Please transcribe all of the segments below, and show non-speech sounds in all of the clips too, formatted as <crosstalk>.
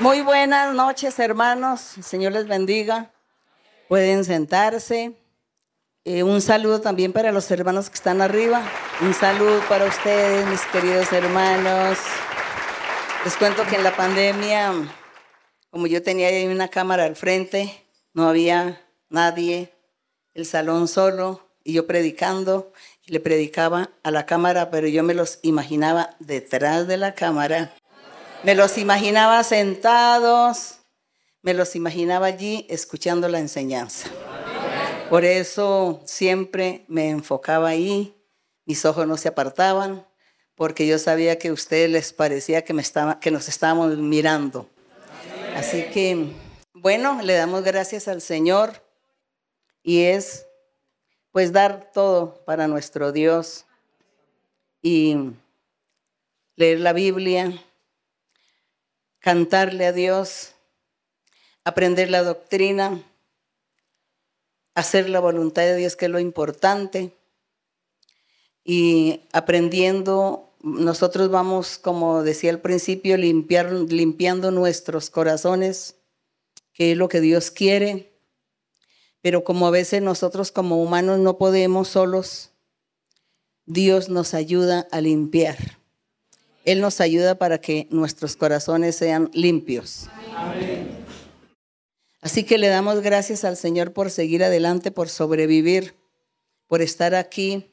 Muy buenas noches, hermanos. El Señor les bendiga. Pueden sentarse. Eh, un saludo también para los hermanos que están arriba. Un saludo para ustedes, mis queridos hermanos. Les cuento que en la pandemia, como yo tenía ahí una cámara al frente, no había nadie, el salón solo y yo predicando, y le predicaba a la cámara, pero yo me los imaginaba detrás de la cámara me los imaginaba sentados, me los imaginaba allí escuchando la enseñanza. Por eso siempre me enfocaba ahí, mis ojos no se apartaban, porque yo sabía que a ustedes les parecía que, me estaba, que nos estábamos mirando. Así que, bueno, le damos gracias al Señor y es pues dar todo para nuestro Dios y leer la Biblia cantarle a Dios, aprender la doctrina, hacer la voluntad de Dios, que es lo importante. Y aprendiendo, nosotros vamos, como decía al principio, limpiar, limpiando nuestros corazones, que es lo que Dios quiere. Pero como a veces nosotros como humanos no podemos solos, Dios nos ayuda a limpiar. Él nos ayuda para que nuestros corazones sean limpios. Así que le damos gracias al Señor por seguir adelante, por sobrevivir, por estar aquí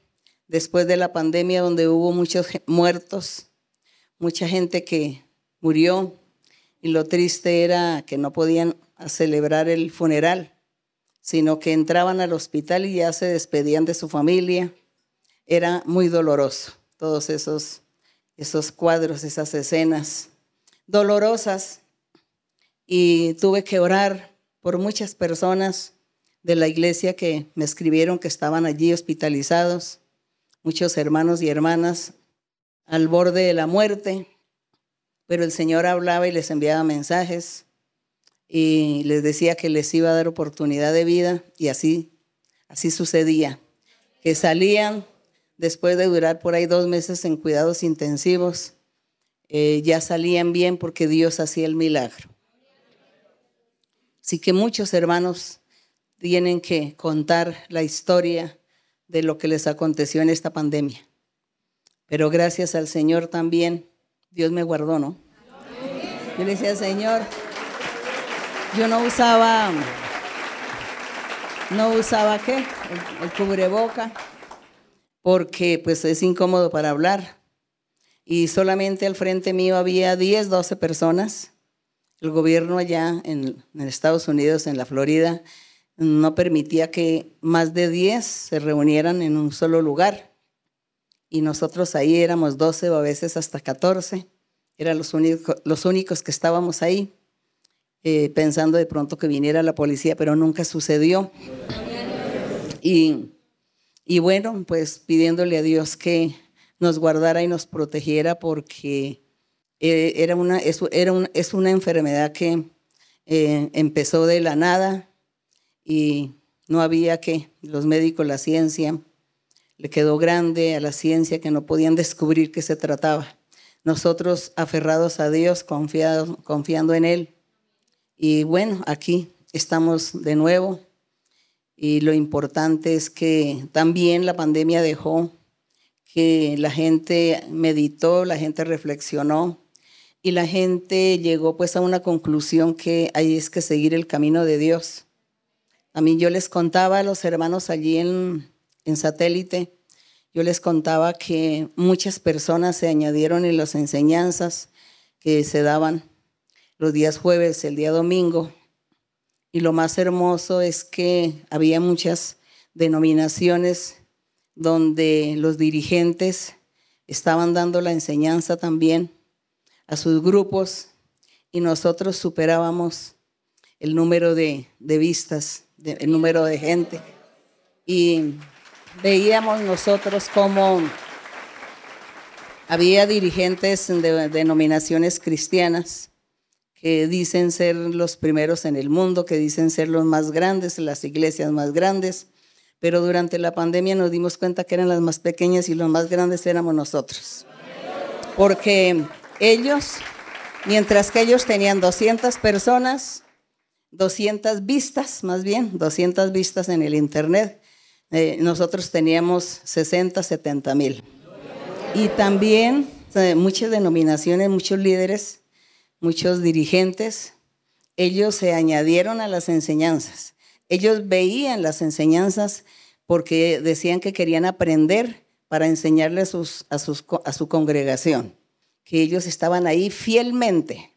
después de la pandemia donde hubo muchos muertos, mucha gente que murió y lo triste era que no podían celebrar el funeral, sino que entraban al hospital y ya se despedían de su familia. Era muy doloroso todos esos esos cuadros, esas escenas dolorosas. Y tuve que orar por muchas personas de la iglesia que me escribieron que estaban allí hospitalizados, muchos hermanos y hermanas al borde de la muerte, pero el Señor hablaba y les enviaba mensajes y les decía que les iba a dar oportunidad de vida y así, así sucedía, que salían después de durar por ahí dos meses en cuidados intensivos, eh, ya salían bien porque Dios hacía el milagro. Así que muchos hermanos tienen que contar la historia de lo que les aconteció en esta pandemia. Pero gracias al Señor también, Dios me guardó, ¿no? Yo le decía, Señor, yo no usaba, no usaba qué, el, el cubreboca porque pues es incómodo para hablar. Y solamente al frente mío había 10, 12 personas. El gobierno allá en, Estados Unidos, en la Florida, no permitía que más de 10 se reunieran en un solo lugar. Y nosotros ahí éramos 12 o a veces hasta 14. Eran los, únicos, los únicos que estábamos ahí, eh, pensando de pronto que viniera la policía, pero nunca sucedió. Y y bueno, pues pidiéndole a Dios que nos guardara y nos protegiera porque eh, era una, es, es una enfermedad que eh, empezó de la nada y no había que, los médicos, la ciencia, le quedó grande a la ciencia que no podían descubrir qué se trataba. Nosotros aferrados a Dios, confiando en Él. Y bueno, aquí estamos de nuevo y lo importante es que también la pandemia dejó que la gente meditó, la gente reflexionó y la gente llegó pues a una conclusión que ahí es que seguir el camino de Dios. A mí yo les contaba a los hermanos allí en, en satélite, yo les contaba que muchas personas se añadieron en las enseñanzas que se daban los días jueves, el día domingo, y lo más hermoso es que había muchas denominaciones donde los dirigentes estaban dando la enseñanza también a sus grupos y nosotros superábamos el número de, vistas, el número de gente. Y veíamos nosotros como había dirigentes de denominaciones cristianas que dicen ser los primeros en el mundo, que dicen ser los más grandes, las iglesias más grandes, pero durante la pandemia nos dimos cuenta que eran las más pequeñas y los más grandes éramos nosotros. Porque ellos Mientras que ellos tenían 200 personas, 200 vistas, más bien, 200 vistas en el Internet. Eh, nosotros teníamos 60, 70 mil. Y también muchas denominaciones, muchos líderes, muchos dirigentes, ellos se añadieron a las enseñanzas. Ellos veían las enseñanzas porque decían que querían aprender para enseñarle a, sus, a, sus, a su congregación, que ellos estaban ahí fielmente.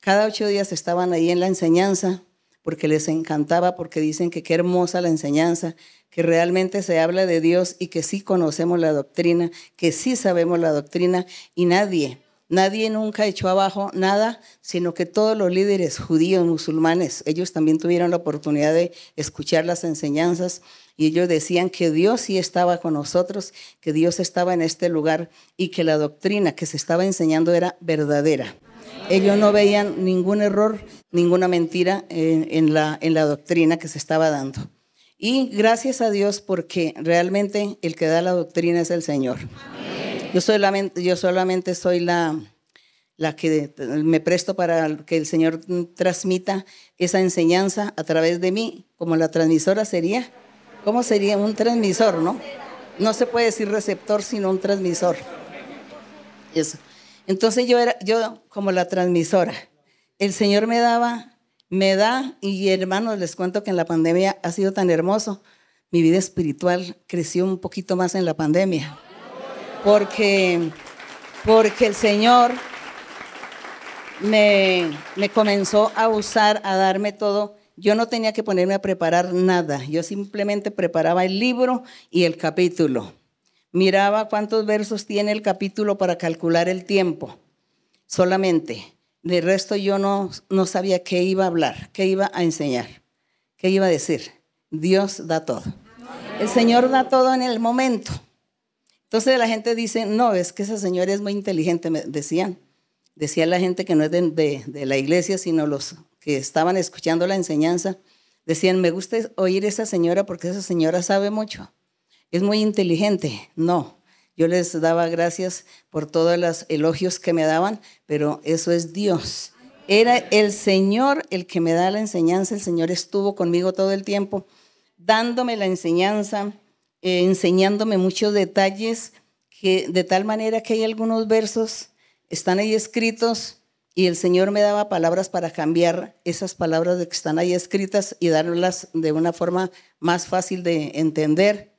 Cada ocho días estaban ahí en la enseñanza porque les encantaba, porque dicen que qué hermosa la enseñanza, que realmente se habla de Dios y que sí conocemos la doctrina, que sí sabemos la doctrina y nadie, nadie nunca echó abajo nada, sino que todos los líderes judíos, musulmanes, ellos también tuvieron la oportunidad de escuchar las enseñanzas y ellos decían que Dios sí estaba con nosotros, que Dios estaba en este lugar y que la doctrina que se estaba enseñando era verdadera. Ellos no veían ningún error, ninguna mentira en, la, en la doctrina que se estaba dando. Y gracias a Dios porque realmente el que da la doctrina es el Señor. Yo solamente, soy la, la que me presto para que el Señor transmita esa enseñanza a través de mí, como la transmisora sería. ¿Cómo sería un transmisor, no? No se puede decir receptor, sino un transmisor. Eso. Entonces yo era, yo como la transmisora, el Señor me daba, me da, y hermanos, les cuento que en la pandemia ha sido tan hermoso. Mi vida espiritual creció un poquito más en la pandemia. Porque, porque el Señor me, me comenzó a usar, a darme todo. Yo no tenía que ponerme a preparar nada. Yo simplemente preparaba el libro y el capítulo miraba cuántos versos tiene el capítulo para calcular el tiempo, solamente. De resto yo no sabía qué iba a hablar, qué iba a enseñar, qué iba a decir. Dios da todo. El Señor da todo en el momento. Entonces la gente dice, no, es que esa señora es muy inteligente, me decían. Decía la gente que no es de, de la iglesia, sino los que estaban escuchando la enseñanza. Decían, me gusta oír esa señora porque esa señora sabe mucho es muy inteligente. No, yo les daba gracias por todos los elogios que me daban, pero eso es Dios. Era el Señor el que me da la enseñanza, el Señor estuvo conmigo todo el tiempo, dándome la enseñanza, eh, enseñándome muchos detalles, que, de tal manera que hay algunos versos, están ahí escritos, y el Señor me daba palabras para cambiar esas palabras que están ahí escritas y darlas de una forma más fácil de entender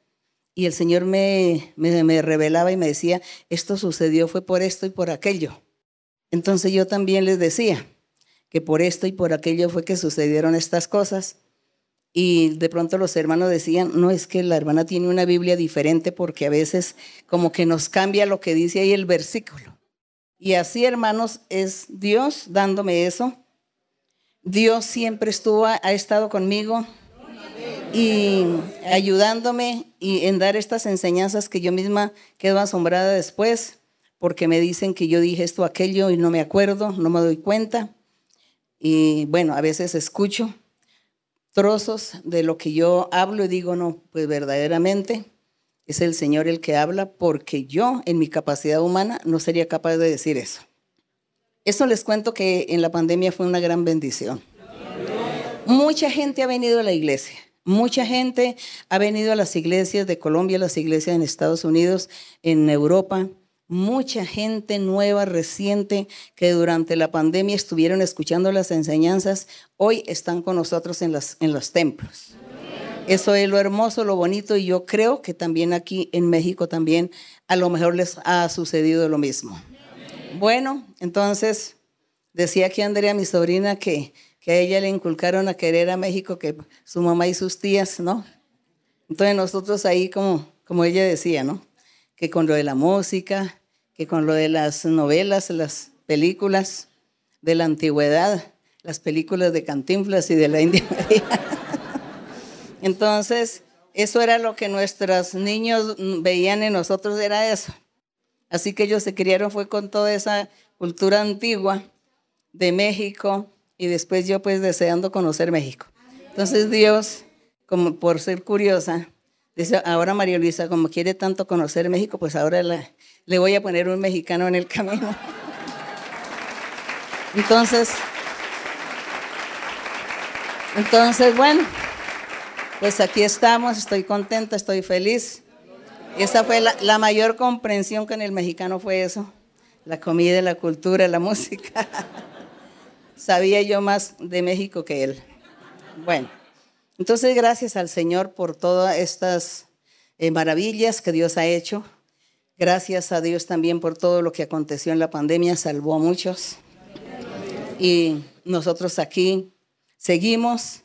y el Señor me, me, revelaba y me decía, esto sucedió fue por esto y por aquello. Entonces yo también les decía que por esto y por aquello fue que sucedieron estas cosas. Y de pronto los hermanos decían, no es que la hermana tiene una Biblia diferente porque a veces como que nos cambia lo que dice ahí el versículo. Y así, hermanos, es Dios dándome eso. Dios siempre estuvo, ha estado conmigo y ayudándome y en dar estas enseñanzas que yo misma quedo asombrada después, porque me dicen que yo dije esto, aquello y no me acuerdo, no me doy cuenta. Y bueno, a veces escucho trozos de lo que yo hablo y digo, no, pues verdaderamente es el Señor el que habla, porque yo en mi capacidad humana no sería capaz de decir eso. Eso les cuento que en la pandemia fue una gran bendición. Mucha gente ha venido a la iglesia Mucha gente ha venido a las iglesias de Colombia, a las iglesias en Estados Unidos, en Europa. Mucha gente nueva, reciente, que durante la pandemia estuvieron escuchando las enseñanzas, hoy están con nosotros en, en los templos. Eso es lo hermoso, lo bonito, y yo creo que también aquí en México también a lo mejor les ha sucedido lo mismo. Bueno, entonces decía aquí Andrea, mi sobrina, que que a ella le inculcaron a querer a México que su mamá y sus tías, ¿no? Entonces nosotros ahí, como, como ella decía, ¿no? Que con lo de la música, que con lo de las novelas, las películas de la antigüedad, las películas de Cantinflas y de la India <laughs> Entonces, eso era lo que nuestros niños veían en nosotros, era eso. Así que ellos se criaron fue con toda esa cultura antigua de México, y después yo pues deseando conocer México. Entonces Dios, como por ser curiosa, dice, ahora María Luisa, como quiere tanto conocer México, pues ahora le voy a poner un mexicano en el camino. <laughs> Entonces, entonces, bueno, pues aquí estamos, estoy contenta, estoy feliz. Esa fue la, la mayor comprensión en el mexicano fue eso, la comida, la cultura, la <laughs> música. Sabía yo más de México que él. Bueno, entonces gracias al Señor por todas estas eh, maravillas que Dios ha hecho. Gracias a Dios también por todo lo que aconteció en la pandemia, salvó a muchos. Y nosotros aquí seguimos.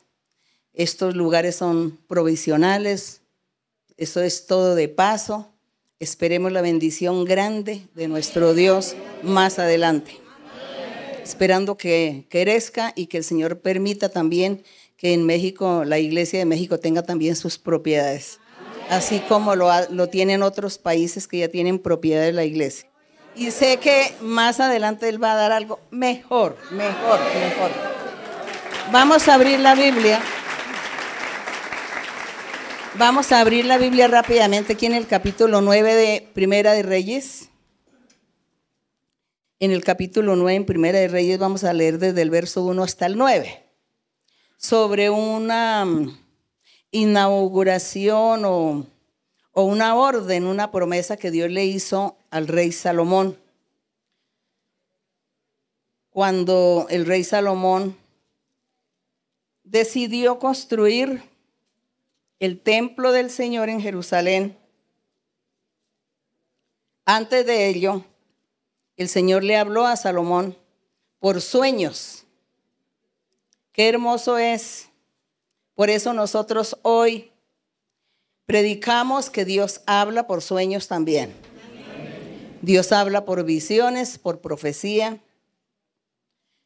Estos lugares son provisionales. Eso es todo de paso. Esperemos la bendición grande de nuestro Dios más adelante esperando que crezca y que el Señor permita también que en México, la Iglesia de México tenga también sus propiedades, así como lo, lo tienen otros países que ya tienen propiedades de la Iglesia. Y sé que más adelante Él va a dar algo mejor, mejor, mejor. Vamos a abrir la Biblia. Vamos a abrir la Biblia rápidamente aquí en el capítulo 9 de Primera de Reyes en el capítulo 9, en Primera de Reyes, vamos a leer desde el verso 1 hasta el 9, sobre una mm, inauguración o, o una orden, una promesa que Dios le hizo al rey Salomón. Cuando el rey Salomón decidió construir el templo del Señor en Jerusalén, antes de ello, el Señor le habló a Salomón por sueños. Qué hermoso es. Por eso nosotros hoy predicamos que Dios habla por sueños también. Dios habla por visiones, por profecía.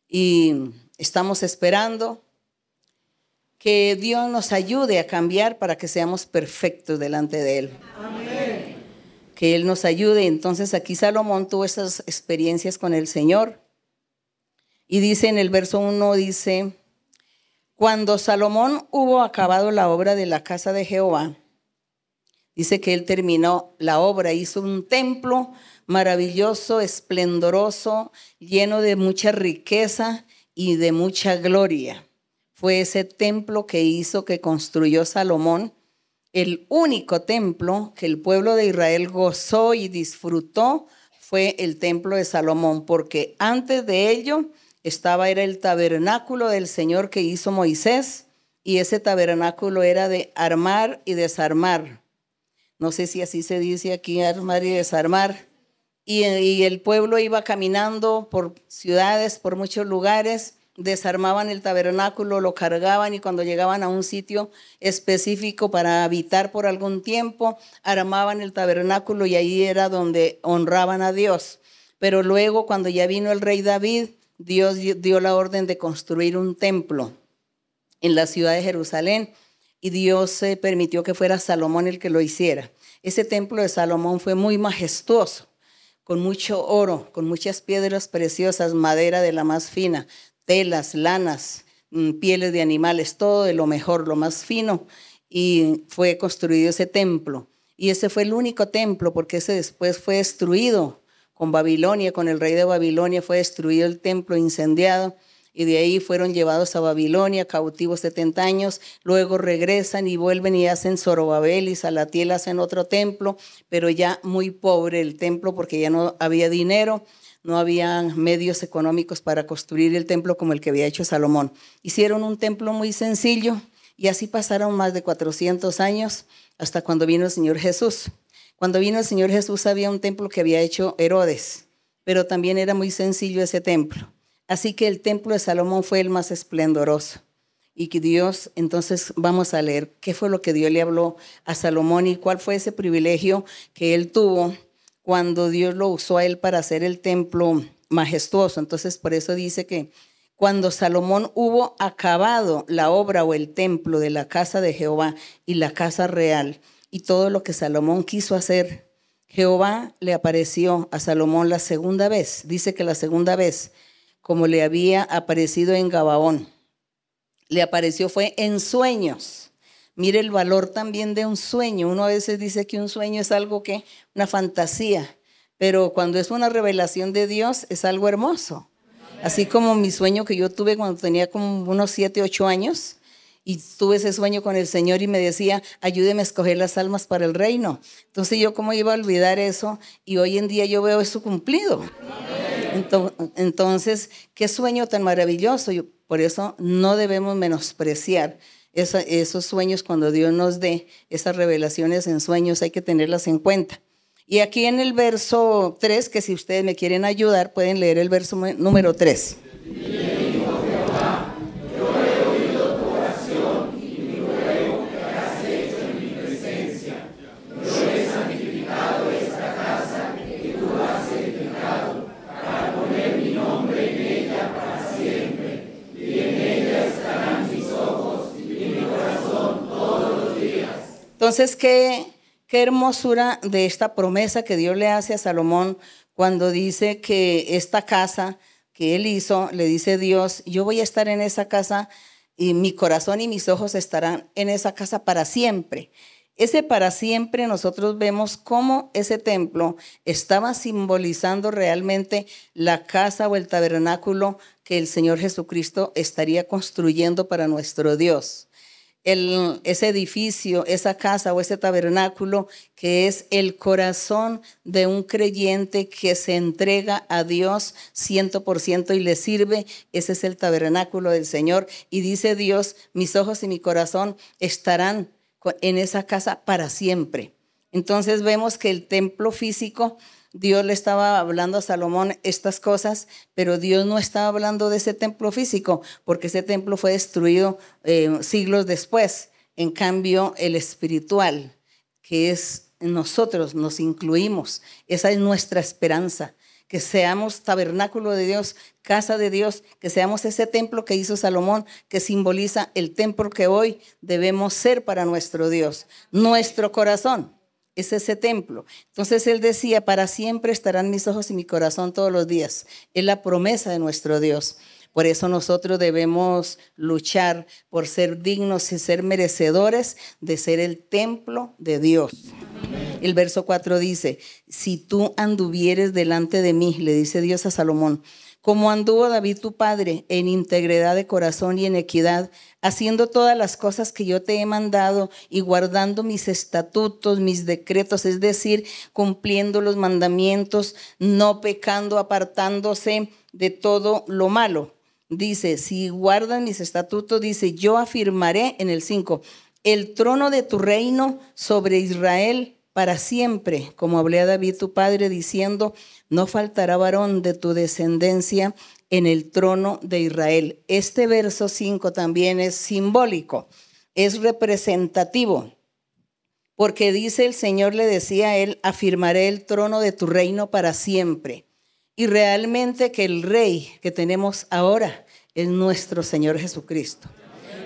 Y estamos esperando que Dios nos ayude a cambiar para que seamos perfectos delante de Él. Amén que Él nos ayude. Entonces aquí Salomón tuvo esas experiencias con el Señor. Y dice en el verso 1, dice, cuando Salomón hubo acabado la obra de la casa de Jehová, dice que él terminó la obra, hizo un templo maravilloso, esplendoroso, lleno de mucha riqueza y de mucha gloria. Fue ese templo que hizo, que construyó Salomón el único templo que el pueblo de Israel gozó y disfrutó fue el templo de Salomón, porque antes de ello estaba era el tabernáculo del Señor que hizo Moisés, y ese tabernáculo era de armar y desarmar. No sé si así se dice aquí, armar y desarmar. Y, y el pueblo iba caminando por ciudades, por muchos lugares, desarmaban el tabernáculo, lo cargaban y cuando llegaban a un sitio específico para habitar por algún tiempo, armaban el tabernáculo y ahí era donde honraban a Dios. Pero luego cuando ya vino el rey David, Dios dio la orden de construir un templo en la ciudad de Jerusalén y Dios se permitió que fuera Salomón el que lo hiciera. Ese templo de Salomón fue muy majestuoso, con mucho oro, con muchas piedras preciosas, madera de la más fina, telas, lanas, mm, pieles de animales, todo de lo mejor, lo más fino. Y fue construido ese templo. Y ese fue el único templo, porque ese después fue destruido con Babilonia, con el rey de Babilonia, fue destruido el templo, incendiado. Y de ahí fueron llevados a Babilonia, cautivos 70 años. Luego regresan y vuelven y hacen Zorobabel y Salatiel hacen otro templo, pero ya muy pobre el templo porque ya no había dinero no había medios económicos para construir el templo como el que había hecho Salomón. Hicieron un templo muy sencillo y así pasaron más de 400 años hasta cuando vino el Señor Jesús. Cuando vino el Señor Jesús había un templo que había hecho Herodes, pero también era muy sencillo ese templo. Así que el templo de Salomón fue el más esplendoroso. Y que Dios, entonces vamos a leer qué fue lo que Dios le habló a Salomón y cuál fue ese privilegio que él tuvo cuando Dios lo usó a él para hacer el templo majestuoso. Entonces, por eso dice que cuando Salomón hubo acabado la obra o el templo de la casa de Jehová y la casa real y todo lo que Salomón quiso hacer, Jehová le apareció a Salomón la segunda vez. Dice que la segunda vez, como le había aparecido en Gabaón, le apareció fue en sueños Mire el valor también de un sueño. Uno a veces dice que un sueño es algo que, una fantasía, pero cuando es una revelación de Dios es algo hermoso. Así como mi sueño que yo tuve cuando tenía como unos 7, 8 años, y tuve ese sueño con el Señor y me decía, ayúdeme a escoger las almas para el reino. Entonces yo cómo iba a olvidar eso y hoy en día yo veo eso cumplido. Entonces, qué sueño tan maravilloso. Por eso no debemos menospreciar esos sueños cuando Dios nos dé esas revelaciones en sueños, hay que tenerlas en cuenta. Y aquí en el verso 3, que si ustedes me quieren ayudar, pueden leer el verso número 3. Entonces, qué, qué hermosura de esta promesa que Dios le hace a Salomón cuando dice que esta casa que él hizo, le dice Dios, yo voy a estar en esa casa y mi corazón y mis ojos estarán en esa casa para siempre. Ese para siempre nosotros vemos cómo ese templo estaba simbolizando realmente la casa o el tabernáculo que el Señor Jesucristo estaría construyendo para nuestro Dios ese edificio, esa casa o ese tabernáculo que es el corazón de un creyente que se entrega a Dios ciento por ciento y le sirve. Ese es el tabernáculo del Señor. Y dice Dios, mis ojos y mi corazón estarán en esa casa para siempre. Entonces vemos que el templo físico Dios le estaba hablando a Salomón estas cosas, pero Dios no estaba hablando de ese templo físico, porque ese templo fue destruido eh, siglos después. En cambio, el espiritual, que es nosotros, nos incluimos. Esa es nuestra esperanza que seamos tabernáculo de Dios, casa de Dios, que seamos ese templo que hizo Salomón, que simboliza el templo que hoy debemos ser para nuestro Dios, nuestro corazón es ese templo. Entonces él decía, para siempre estarán mis ojos y mi corazón todos los días. Es la promesa de nuestro Dios. Por eso nosotros debemos luchar por ser dignos y ser merecedores de ser el templo de Dios. El verso 4 dice, si tú anduvieres delante de mí, le dice Dios a Salomón, como anduvo David tu padre, en integridad de corazón y en equidad, haciendo todas las cosas que yo te he mandado y guardando mis estatutos, mis decretos, es decir, cumpliendo los mandamientos, no pecando, apartándose de todo lo malo. Dice, si guardan mis estatutos, dice, yo afirmaré en el 5, el trono de tu reino sobre Israel para siempre, como hablé a David tu padre, diciendo, no faltará varón de tu descendencia en el trono de Israel. Este verso 5 también es simbólico, es representativo, porque dice el Señor le decía a él, afirmaré el trono de tu reino para siempre. Y realmente que el rey que tenemos ahora es nuestro Señor Jesucristo.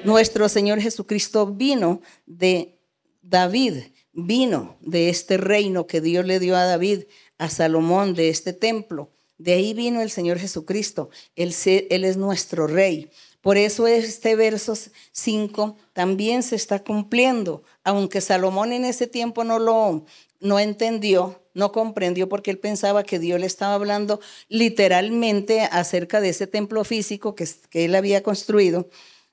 Nuestro Señor Jesucristo vino de David, vino de este reino que Dios le dio a David, a Salomón, de este templo. De ahí vino el Señor Jesucristo. Él, él es nuestro rey. Por eso este verso 5 también se está cumpliendo, aunque Salomón en ese tiempo no lo no entendió, no comprendió porque él pensaba que Dios le estaba hablando literalmente acerca de ese templo físico que, que él había construido.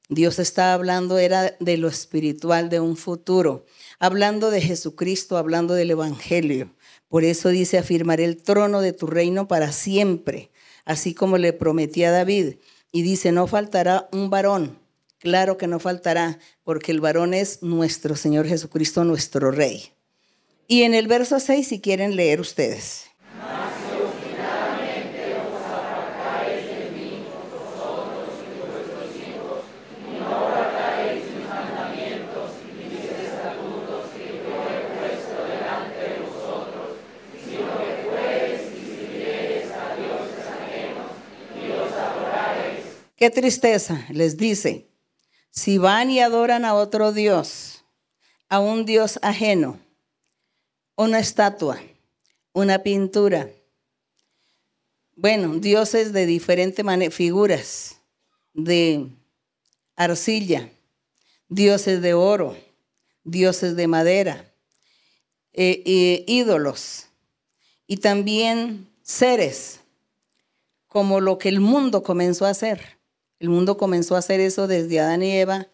Dios estaba hablando era de lo espiritual, de un futuro hablando de Jesucristo, hablando del Evangelio. Por eso dice, afirmaré el trono de tu reino para siempre, así como le prometí a David. Y dice, no faltará un varón. Claro que no faltará, porque el varón es nuestro Señor Jesucristo, nuestro Rey. Y en el verso 6, si quieren leer ustedes. Qué tristeza, les dice, si van y adoran a otro Dios, a un Dios ajeno, una estatua, una pintura, bueno, dioses de diferentes figuras, de arcilla, dioses de oro, dioses de madera, eh, ídolos y también seres como lo que el mundo comenzó a hacer. El mundo comenzó a hacer eso desde Adán y Eva.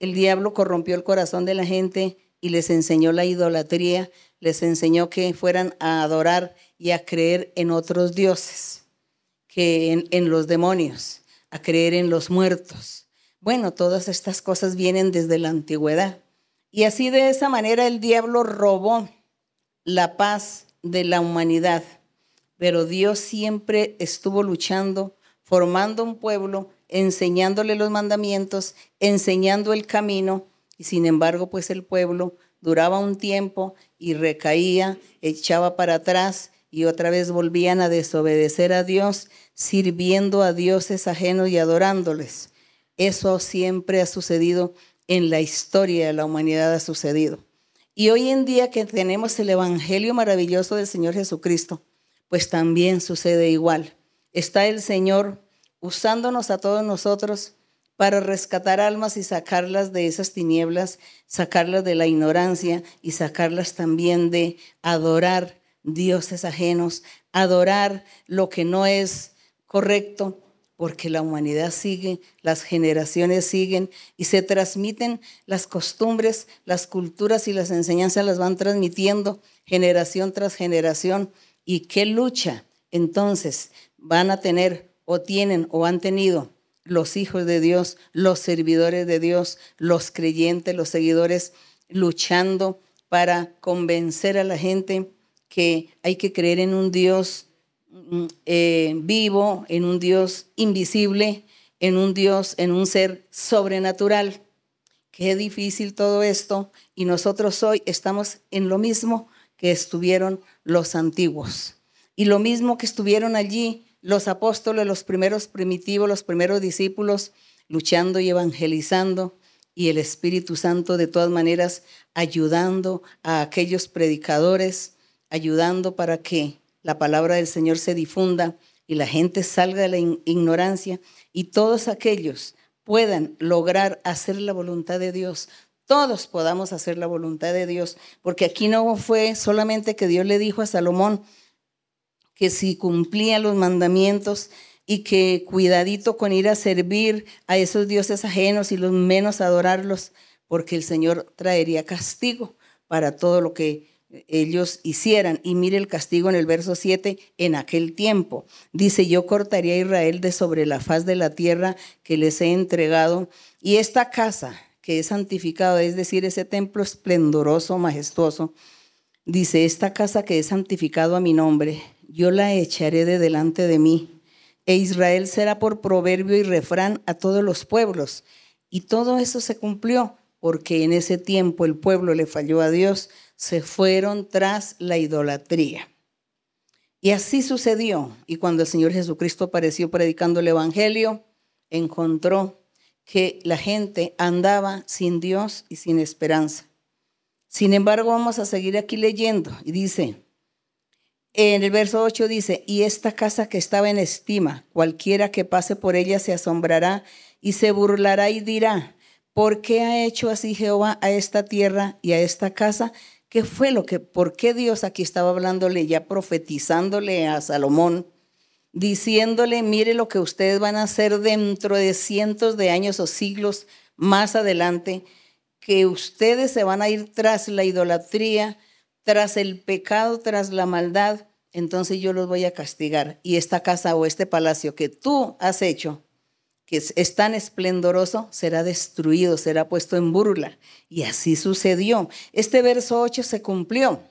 El diablo corrompió el corazón de la gente y les enseñó la idolatría, les enseñó que fueran a adorar y a creer en otros dioses, que en, en los demonios, a creer en los muertos. Bueno, todas estas cosas vienen desde la antigüedad. Y así de esa manera el diablo robó la paz de la humanidad. Pero Dios siempre estuvo luchando, formando un pueblo, enseñándole los mandamientos, enseñando el camino. Y sin embargo, pues el pueblo duraba un tiempo y recaía, echaba para atrás y otra vez volvían a desobedecer a Dios, sirviendo a dioses ajenos y adorándoles. Eso siempre ha sucedido en la historia de la humanidad ha sucedido. Y hoy en día que tenemos el Evangelio maravilloso del Señor Jesucristo, pues también sucede igual. Está el Señor usándonos a todos nosotros para rescatar almas y sacarlas de esas tinieblas, sacarlas de la ignorancia y sacarlas también de adorar dioses ajenos, adorar lo que no es correcto, porque la humanidad sigue, las generaciones siguen y se transmiten las costumbres, las culturas y las enseñanzas las van transmitiendo generación tras generación. ¿Y qué lucha entonces van a tener o tienen o han tenido los hijos de Dios, los servidores de Dios, los creyentes, los seguidores, luchando para convencer a la gente que hay que creer en un Dios Mm, eh, vivo, en un Dios invisible, en un Dios, en un ser sobrenatural. Qué difícil todo esto y nosotros hoy estamos en lo mismo que estuvieron los antiguos y lo mismo que estuvieron allí los apóstoles, los primeros primitivos, los primeros discípulos, luchando y evangelizando y el Espíritu Santo de todas maneras ayudando a aquellos predicadores, ayudando para que la palabra del Señor se difunda y la gente salga de la ignorancia y todos aquellos puedan lograr hacer la voluntad de Dios. Todos podamos hacer la voluntad de Dios, porque aquí no fue solamente que Dios le dijo a Salomón que si cumplía los mandamientos y que cuidadito con ir a servir a esos dioses ajenos y los menos adorarlos, porque el Señor traería castigo para todo lo que ellos hicieran. Y mire el castigo en el verso 7, en aquel tiempo. Dice, yo cortaría a Israel de sobre la faz de la tierra que les he entregado. Y esta casa que es santificada, es decir, ese templo esplendoroso, majestuoso, dice, esta casa que es santificado a mi nombre, yo la echaré de delante de mí. E Israel será por proverbio y refrán a todos los pueblos. Y todo eso se cumplió porque en ese tiempo el pueblo le falló a Dios se fueron tras la idolatría. Y así sucedió. Y cuando el Señor Jesucristo apareció predicando el Evangelio, encontró que la gente andaba sin Dios y sin esperanza. Sin embargo, vamos a seguir aquí leyendo. Y dice, en el verso 8 dice, y esta casa que estaba en estima, cualquiera que pase por ella se asombrará y se burlará y dirá, ¿por qué ha hecho así Jehová a esta tierra y a esta casa? ¿Qué fue lo que, por qué Dios aquí estaba hablándole, ya profetizándole a Salomón, diciéndole, mire lo que ustedes van a hacer dentro de cientos de años o siglos más adelante, que ustedes se van a ir tras la idolatría, tras el pecado, tras la maldad, entonces yo los voy a castigar. Y esta casa o este palacio que tú has hecho, que es, tan esplendoroso, será destruido, será puesto en burla. Y así sucedió. Este verso 8 se cumplió.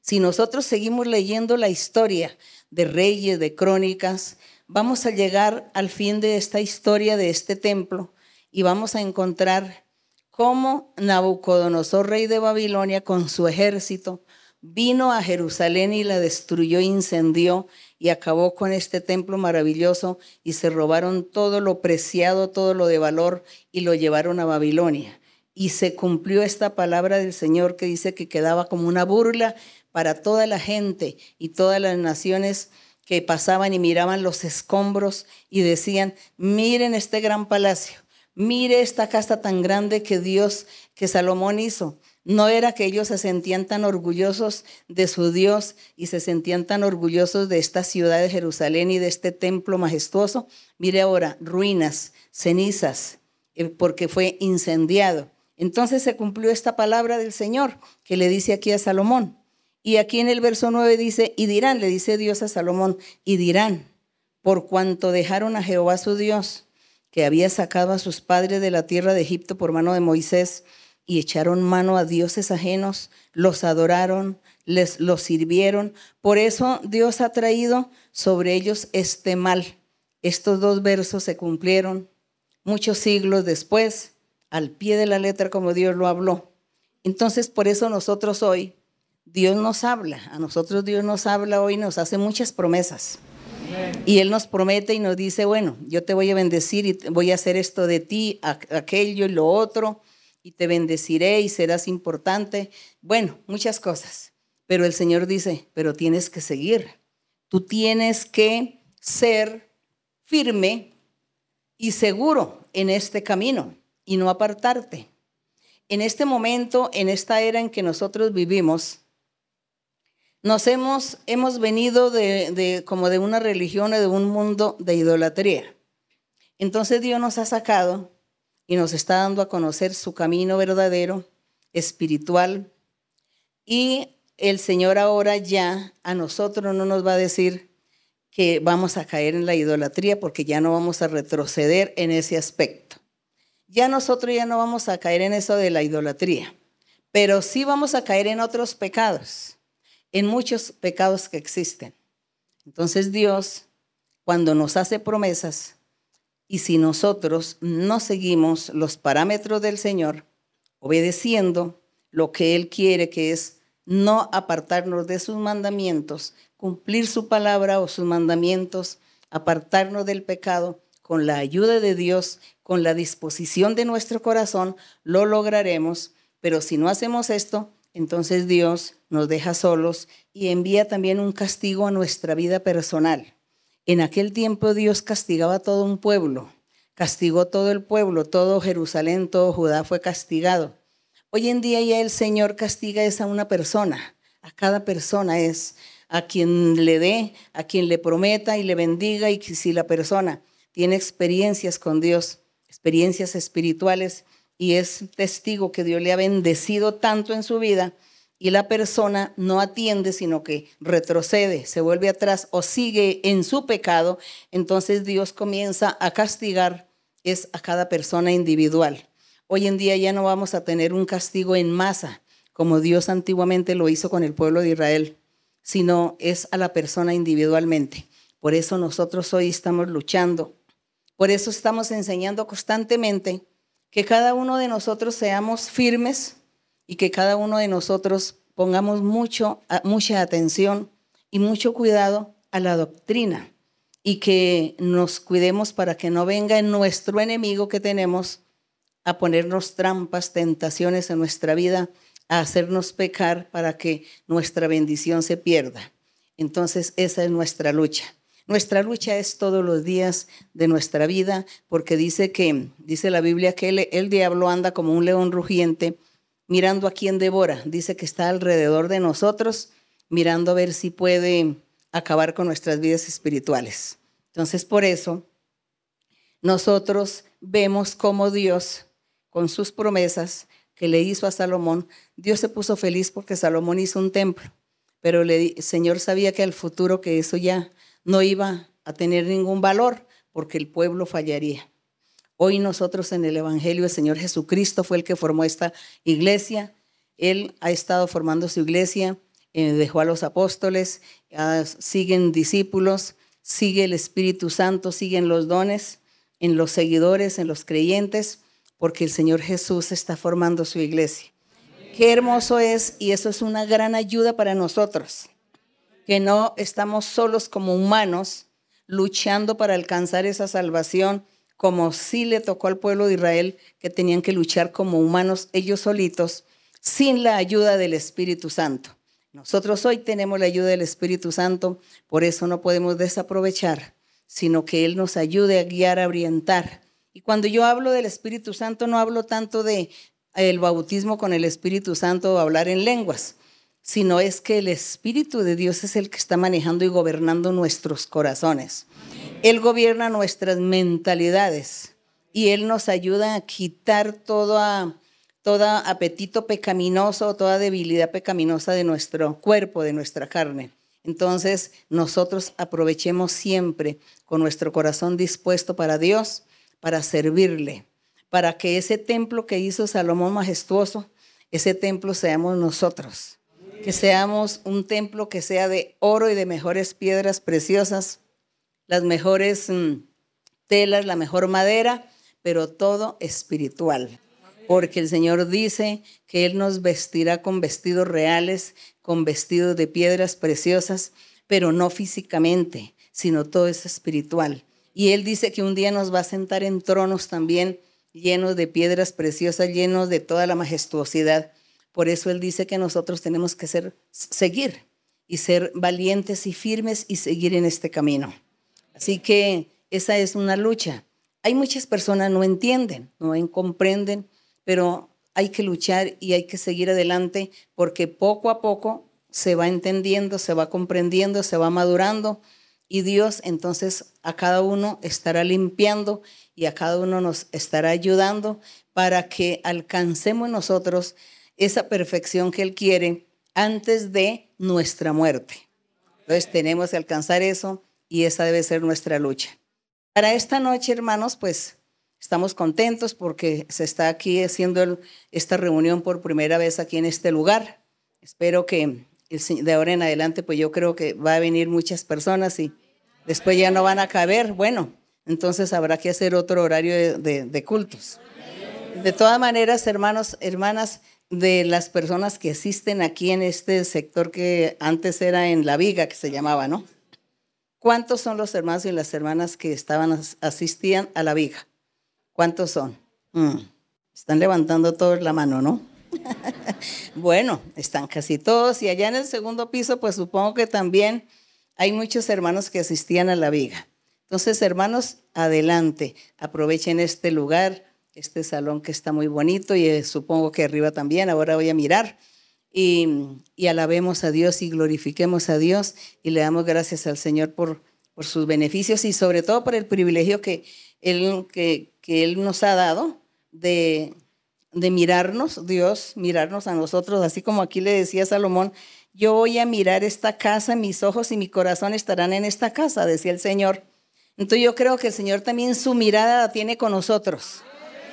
Si nosotros seguimos leyendo la historia de reyes, de crónicas, vamos a llegar al fin de esta historia de este templo y vamos a encontrar cómo Nabucodonosor, rey de Babilonia, con su ejército, vino a Jerusalén y la destruyó, incendió y acabó con este templo maravilloso y se robaron todo lo preciado, todo lo de valor y lo llevaron a Babilonia. Y se cumplió esta palabra del Señor que dice que quedaba como una burla para toda la gente y todas las naciones que pasaban y miraban los escombros y decían, miren este gran palacio, mire esta casa tan grande que Dios, que Salomón hizo No era que ellos se sentían tan orgullosos de su Dios y se sentían tan orgullosos de esta ciudad de Jerusalén y de este templo majestuoso. Mire ahora, ruinas, cenizas, eh, porque fue incendiado. Entonces se cumplió esta palabra del Señor que le dice aquí a Salomón. Y aquí en el verso 9 dice, y dirán, le dice Dios a Salomón, y dirán, por cuanto dejaron a Jehová su Dios, que había sacado a sus padres de la tierra de Egipto por mano de Moisés, y echaron mano a dioses ajenos, los adoraron, les los sirvieron. Por eso Dios ha traído sobre ellos este mal. Estos dos versos se cumplieron muchos siglos después, al pie de la letra como Dios lo habló. Entonces, por eso nosotros hoy, Dios nos habla, a nosotros Dios nos habla hoy, nos hace muchas promesas. Y Él nos promete y nos dice, bueno, yo te voy a bendecir y voy a hacer esto de ti, aquello y lo otro y te bendeciré y serás importante. Bueno, muchas cosas. Pero el Señor dice, pero tienes que seguir. Tú tienes que ser firme y seguro en este camino y no apartarte. En este momento, en esta era en que nosotros vivimos, nos hemos, hemos venido de, de, como de una religión o de un mundo de idolatría. Entonces Dios nos ha sacado y nos está dando a conocer su camino verdadero, espiritual. Y el Señor ahora ya a nosotros no nos va a decir que vamos a caer en la idolatría porque ya no vamos a retroceder en ese aspecto. Ya nosotros ya no vamos a caer en eso de la idolatría, pero sí vamos a caer en otros pecados, en muchos pecados que existen. Entonces Dios, cuando nos hace promesas, y si nosotros no seguimos los parámetros del Señor, obedeciendo lo que Él quiere, que es no apartarnos de sus mandamientos, cumplir su palabra o sus mandamientos, apartarnos del pecado, con la ayuda de Dios, con la disposición de nuestro corazón, lo lograremos. Pero si no hacemos esto, entonces Dios nos deja solos y envía también un castigo a nuestra vida personal. En aquel tiempo Dios castigaba a todo un pueblo, castigó todo el pueblo, todo Jerusalén, todo Judá fue castigado. Hoy en día ya el Señor castiga es a una persona, a cada persona es a quien le dé, a quien le prometa y le bendiga y si la persona tiene experiencias con Dios, experiencias espirituales y es testigo que Dios le ha bendecido tanto en su vida, y la persona no atiende, sino que retrocede, se vuelve atrás o sigue en su pecado, entonces Dios comienza a castigar es a cada persona individual. Hoy en día ya no vamos a tener un castigo en masa, como Dios antiguamente lo hizo con el pueblo de Israel, sino es a la persona individualmente. Por eso nosotros hoy estamos luchando. Por eso estamos enseñando constantemente que cada uno de nosotros seamos firmes y que cada uno de nosotros pongamos mucho, mucha atención y mucho cuidado a la doctrina y que nos cuidemos para que no venga nuestro enemigo que tenemos a ponernos trampas, tentaciones en nuestra vida, a hacernos pecar para que nuestra bendición se pierda. Entonces esa es nuestra lucha. Nuestra lucha es todos los días de nuestra vida porque dice que, dice la Biblia que el, el diablo anda como un león rugiente mirando a quién devora. Dice que está alrededor de nosotros, mirando a ver si puede acabar con nuestras vidas espirituales. Entonces, por eso, nosotros vemos cómo Dios, con sus promesas que le hizo a Salomón, Dios se puso feliz porque Salomón hizo un templo, pero el Señor sabía que al futuro que eso ya no iba a tener ningún valor porque el pueblo fallaría. Hoy nosotros en el Evangelio, el Señor Jesucristo fue el que formó esta iglesia. Él ha estado formando su iglesia, eh, dejó a los apóstoles, ah, siguen discípulos, sigue el Espíritu Santo, siguen los dones en los seguidores, en los creyentes, porque el Señor Jesús está formando su iglesia. Qué hermoso es y eso es una gran ayuda para nosotros, que no estamos solos como humanos luchando para alcanzar esa salvación como sí le tocó al pueblo de Israel, que tenían que luchar como humanos ellos solitos, sin la ayuda del Espíritu Santo. Nosotros hoy tenemos la ayuda del Espíritu Santo, por eso no podemos desaprovechar, sino que Él nos ayude a guiar, a orientar. Y cuando yo hablo del Espíritu Santo, no hablo tanto de el bautismo con el Espíritu Santo o hablar en lenguas, sino es que el Espíritu de Dios es el que está manejando y gobernando nuestros corazones. Él gobierna nuestras mentalidades y Él nos ayuda a quitar todo, todo apetito pecaminoso, toda debilidad pecaminosa de nuestro cuerpo, de nuestra carne. Entonces, nosotros aprovechemos siempre con nuestro corazón dispuesto para Dios, para servirle, para que ese templo que hizo Salomón majestuoso, ese templo seamos nosotros. Que seamos un templo que sea de oro y de mejores piedras preciosas, las mejores mm, telas, la mejor madera, pero todo espiritual. Porque el Señor dice que Él nos vestirá con vestidos reales, con vestidos de piedras preciosas, pero no físicamente, sino todo es espiritual. Y Él dice que un día nos va a sentar en tronos también llenos de piedras preciosas, llenos de toda la majestuosidad. Por eso Él dice que nosotros tenemos que ser, seguir y ser valientes y firmes y seguir en este camino. Así que esa es una lucha. Hay muchas personas no entienden, no comprenden, pero hay que luchar y hay que seguir adelante porque poco a poco se va entendiendo, se va comprendiendo, se va madurando y Dios entonces a cada uno estará limpiando y a cada uno nos estará ayudando para que alcancemos nosotros esa perfección que Él quiere antes de nuestra muerte. Entonces tenemos que alcanzar eso y esa debe ser nuestra lucha. Para esta noche, hermanos, pues Estamos contentos porque se está aquí haciendo esta reunión por primera vez aquí en este lugar. Espero que de ahora en adelante, pues yo creo que va a venir muchas personas y después ya no van a caber. Bueno, entonces habrá que hacer otro horario de, de cultos. De todas maneras, hermanos, hermanas, de las personas que asisten aquí en este sector que antes era en La Viga, que se llamaba, ¿no? ¿Cuántos son los hermanos y las hermanas que estaban asistían a La Viga? ¿Cuántos son? Mm, están levantando todos la mano, ¿no? <laughs> bueno, están casi todos. Y allá en el segundo piso, pues supongo que también hay muchos hermanos que asistían a la viga. Entonces, hermanos, adelante, aprovechen este lugar, este salón que está muy bonito y eh, supongo que arriba también. Ahora voy a mirar. Y, alabemos a Dios y glorifiquemos a Dios y le damos gracias al Señor por, por sus beneficios y sobre todo por el privilegio que Él, que, que Él nos ha dado de, de mirarnos, Dios, mirarnos a nosotros, así como aquí le decía Salomón, yo voy a mirar esta casa, mis ojos y mi corazón estarán en esta casa, decía el Señor. Entonces yo creo que el Señor también su mirada la tiene con nosotros.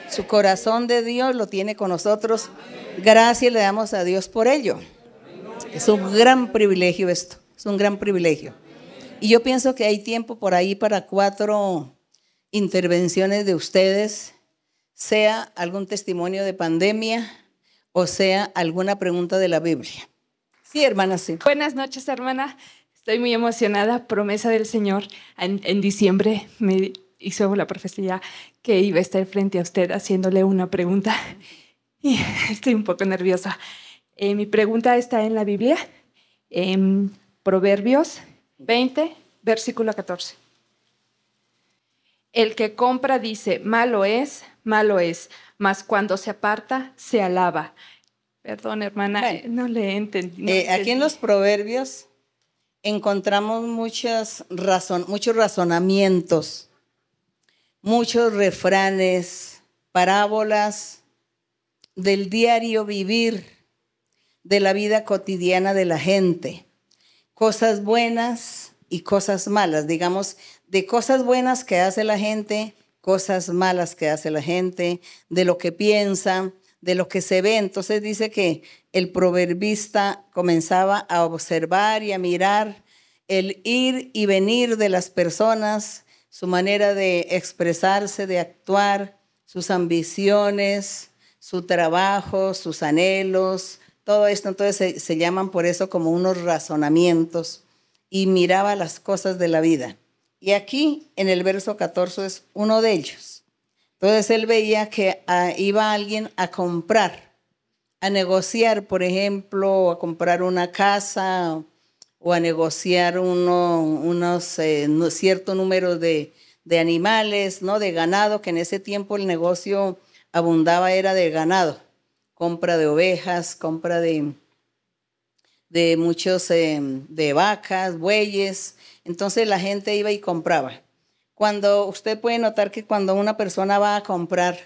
Su corazón de Dios lo tiene con nosotros. Gracias le damos a Dios por ello. Es un gran privilegio esto, es un gran privilegio. Y yo pienso que hay tiempo por ahí para cuatro intervenciones de ustedes, sea algún testimonio de pandemia o sea alguna pregunta de la Biblia. Sí, hermana, sí. Buenas noches, hermana. Estoy muy emocionada. Promesa del Señor. En, diciembre me hizo la profecía que iba a estar frente a usted haciéndole una pregunta. <laughs> Y estoy un poco nerviosa. Eh, mi pregunta está en la Biblia, en Proverbios 20, versículo 14. El que compra dice, malo es, malo es, mas cuando se aparta, se alaba. Perdón, hermana, no le entendí. Eh, aquí en los proverbios encontramos muchos razonamientos, muchos refranes, parábolas del diario vivir, de la vida cotidiana de la gente, cosas buenas y cosas malas, digamos, de cosas buenas que hace la gente, cosas malas que hace la gente, de lo que piensa, de lo que se ve. Entonces dice que el proverbista comenzaba a observar y a mirar el ir y venir de las personas, su manera de expresarse, de actuar, sus ambiciones, su trabajo, sus anhelos, todo esto. Entonces se, se llaman por eso como unos razonamientos y miraba las cosas de la vida. Y aquí en el verso 14 es uno de ellos. Entonces él veía que ah, iba alguien a comprar, a negociar, por ejemplo, a comprar una casa o a negociar uno, unos eh, cierto número de, de animales, ¿no? de ganado, que en ese tiempo el negocio abundaba era de ganado. compra de ovejas, compra de, de muchos, eh, de vacas, bueyes. Entonces la gente iba y compraba. Cuando usted puede notar que cuando una persona va a comprar,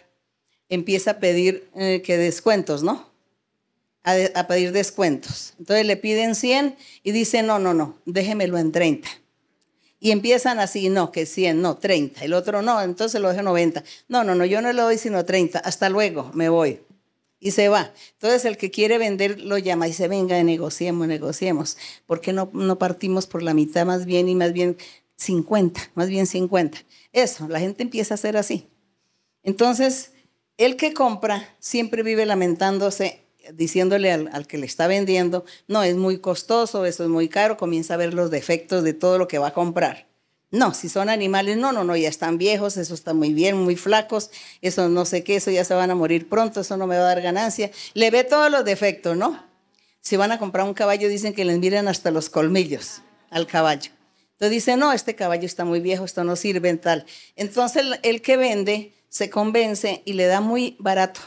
empieza a pedir eh, que descuentos, ¿no? A, pedir descuentos. Entonces le piden 100 y dice, no, no, no, déjemelo en 30. Y empiezan así, no, que 100, no, 30. El otro no, entonces lo dejo 90. No, no, no, yo no le doy sino 30. Hasta luego, me voy. Y se va. Entonces el que quiere vender lo llama y dice, venga, negociemos, negociemos. ¿Por qué no, no partimos por la mitad más bien y más bien 50, más bien 50? Eso, la gente empieza a hacer así. Entonces, el que compra siempre vive lamentándose diciéndole al, al, que le está vendiendo, no, es muy costoso, eso es muy caro, comienza a ver los defectos de todo lo que va a comprar. No, si son animales, no, no, no, ya están viejos, eso está muy bien, muy flacos, eso no sé qué, eso ya se van a morir pronto, eso no me va a dar ganancia. Le ve todos los defectos, ¿no? Si van a comprar un caballo, dicen que les miren hasta los colmillos al caballo. Entonces dice, no, este caballo está muy viejo, esto no sirve, tal. Entonces el que vende se convence y le da muy barato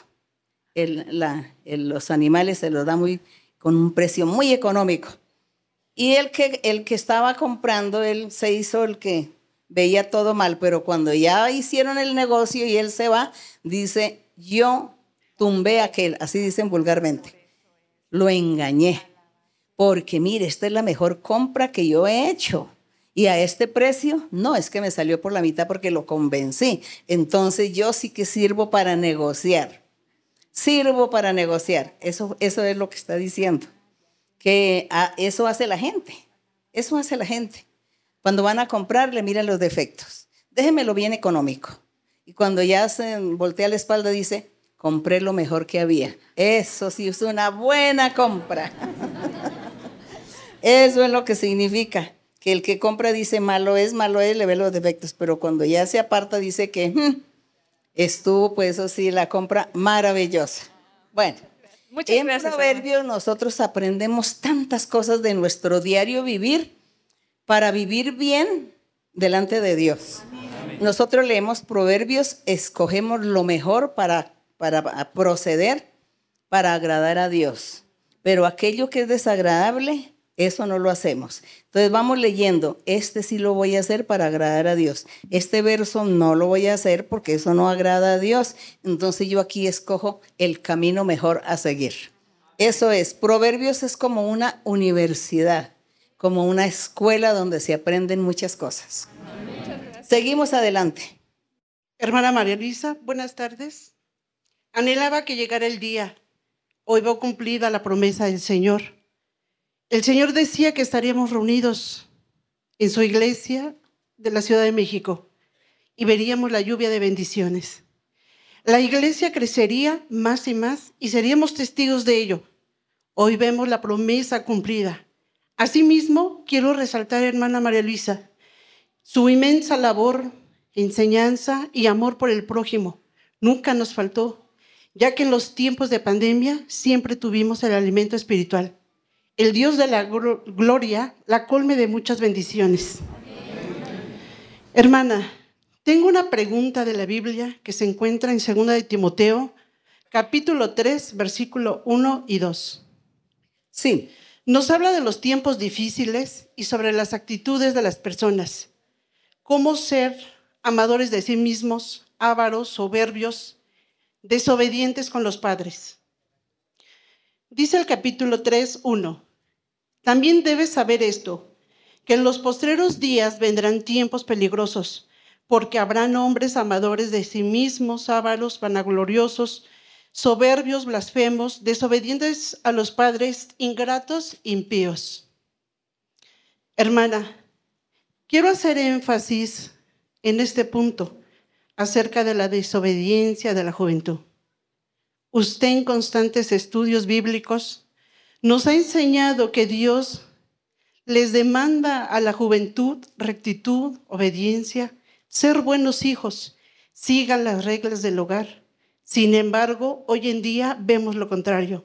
el, los animales se los da muy, con un precio muy económico. Y el que, el que estaba comprando, él se hizo el que veía todo mal, pero cuando ya hicieron el negocio y él se va, dice, yo tumbé a aquel, así dicen vulgarmente, lo engañé, porque mire, esta es la mejor compra que yo he hecho. Y a este precio, no, es que me salió por la mitad porque lo convencí. Entonces yo sí que sirvo para negociar sirvo para negociar. Eso, eso es lo que está diciendo. Que a, eso hace la gente. Eso hace la gente. Cuando van a comprar, le miran los defectos. Déjenmelo bien económico. Y cuando ya se voltea la espalda, dice, compré lo mejor que había. Eso sí es una buena compra. <laughs> Eso es lo que significa. Que el que compra dice malo es, malo es, le ve los defectos. Pero cuando ya se aparta, dice que... Hmm, estuvo, pues eso sí, la compra maravillosa. Bueno, Muchas en gracias, Proverbios nosotros aprendemos tantas cosas de nuestro diario vivir para vivir bien delante de Dios. Nosotros leemos Proverbios, escogemos lo mejor para, para proceder, para agradar a Dios. Pero aquello que es desagradable, eso no lo hacemos. Entonces vamos leyendo, este sí lo voy a hacer para agradar a Dios. Este verso no lo voy a hacer porque eso no agrada a Dios. Entonces yo aquí escojo el camino mejor a seguir. Eso es, Proverbios es como una universidad, como una escuela donde se aprenden muchas cosas. Seguimos adelante. Hermana María Luisa, buenas tardes. Anhelaba que llegara el día. Hoy va cumplida la promesa del Señor el Señor decía que estaríamos reunidos en su iglesia de la Ciudad de México y veríamos la lluvia de bendiciones. La iglesia crecería más y más y seríamos testigos de ello. Hoy vemos la promesa cumplida. Asimismo, quiero resaltar, hermana María Luisa, su inmensa labor, enseñanza y amor por el prójimo. Nunca nos faltó, ya que en los tiempos de pandemia siempre tuvimos el alimento espiritual el Dios de la gloria la colme de muchas bendiciones. Hermana, tengo una pregunta de la Biblia que se encuentra en 2 de Timoteo, capítulo 3, versículo 1 y 2. Sí, nos habla de los tiempos difíciles y sobre las actitudes de las personas. Cómo ser amadores de sí mismos, ávaros, soberbios, desobedientes con los padres. Dice el capítulo 3, 1. También debes saber esto, que en los postreros días vendrán tiempos peligrosos, porque habrán hombres amadores de sí mismos, ávaros, vanagloriosos, soberbios, blasfemos, desobedientes a los padres, ingratos, impíos. Hermana, quiero hacer énfasis en este punto acerca de la desobediencia de la juventud. Usted en constantes estudios bíblicos nos ha enseñado que Dios les demanda a la juventud rectitud, obediencia, ser buenos hijos, sigan las reglas del hogar. Sin embargo, hoy en día vemos lo contrario.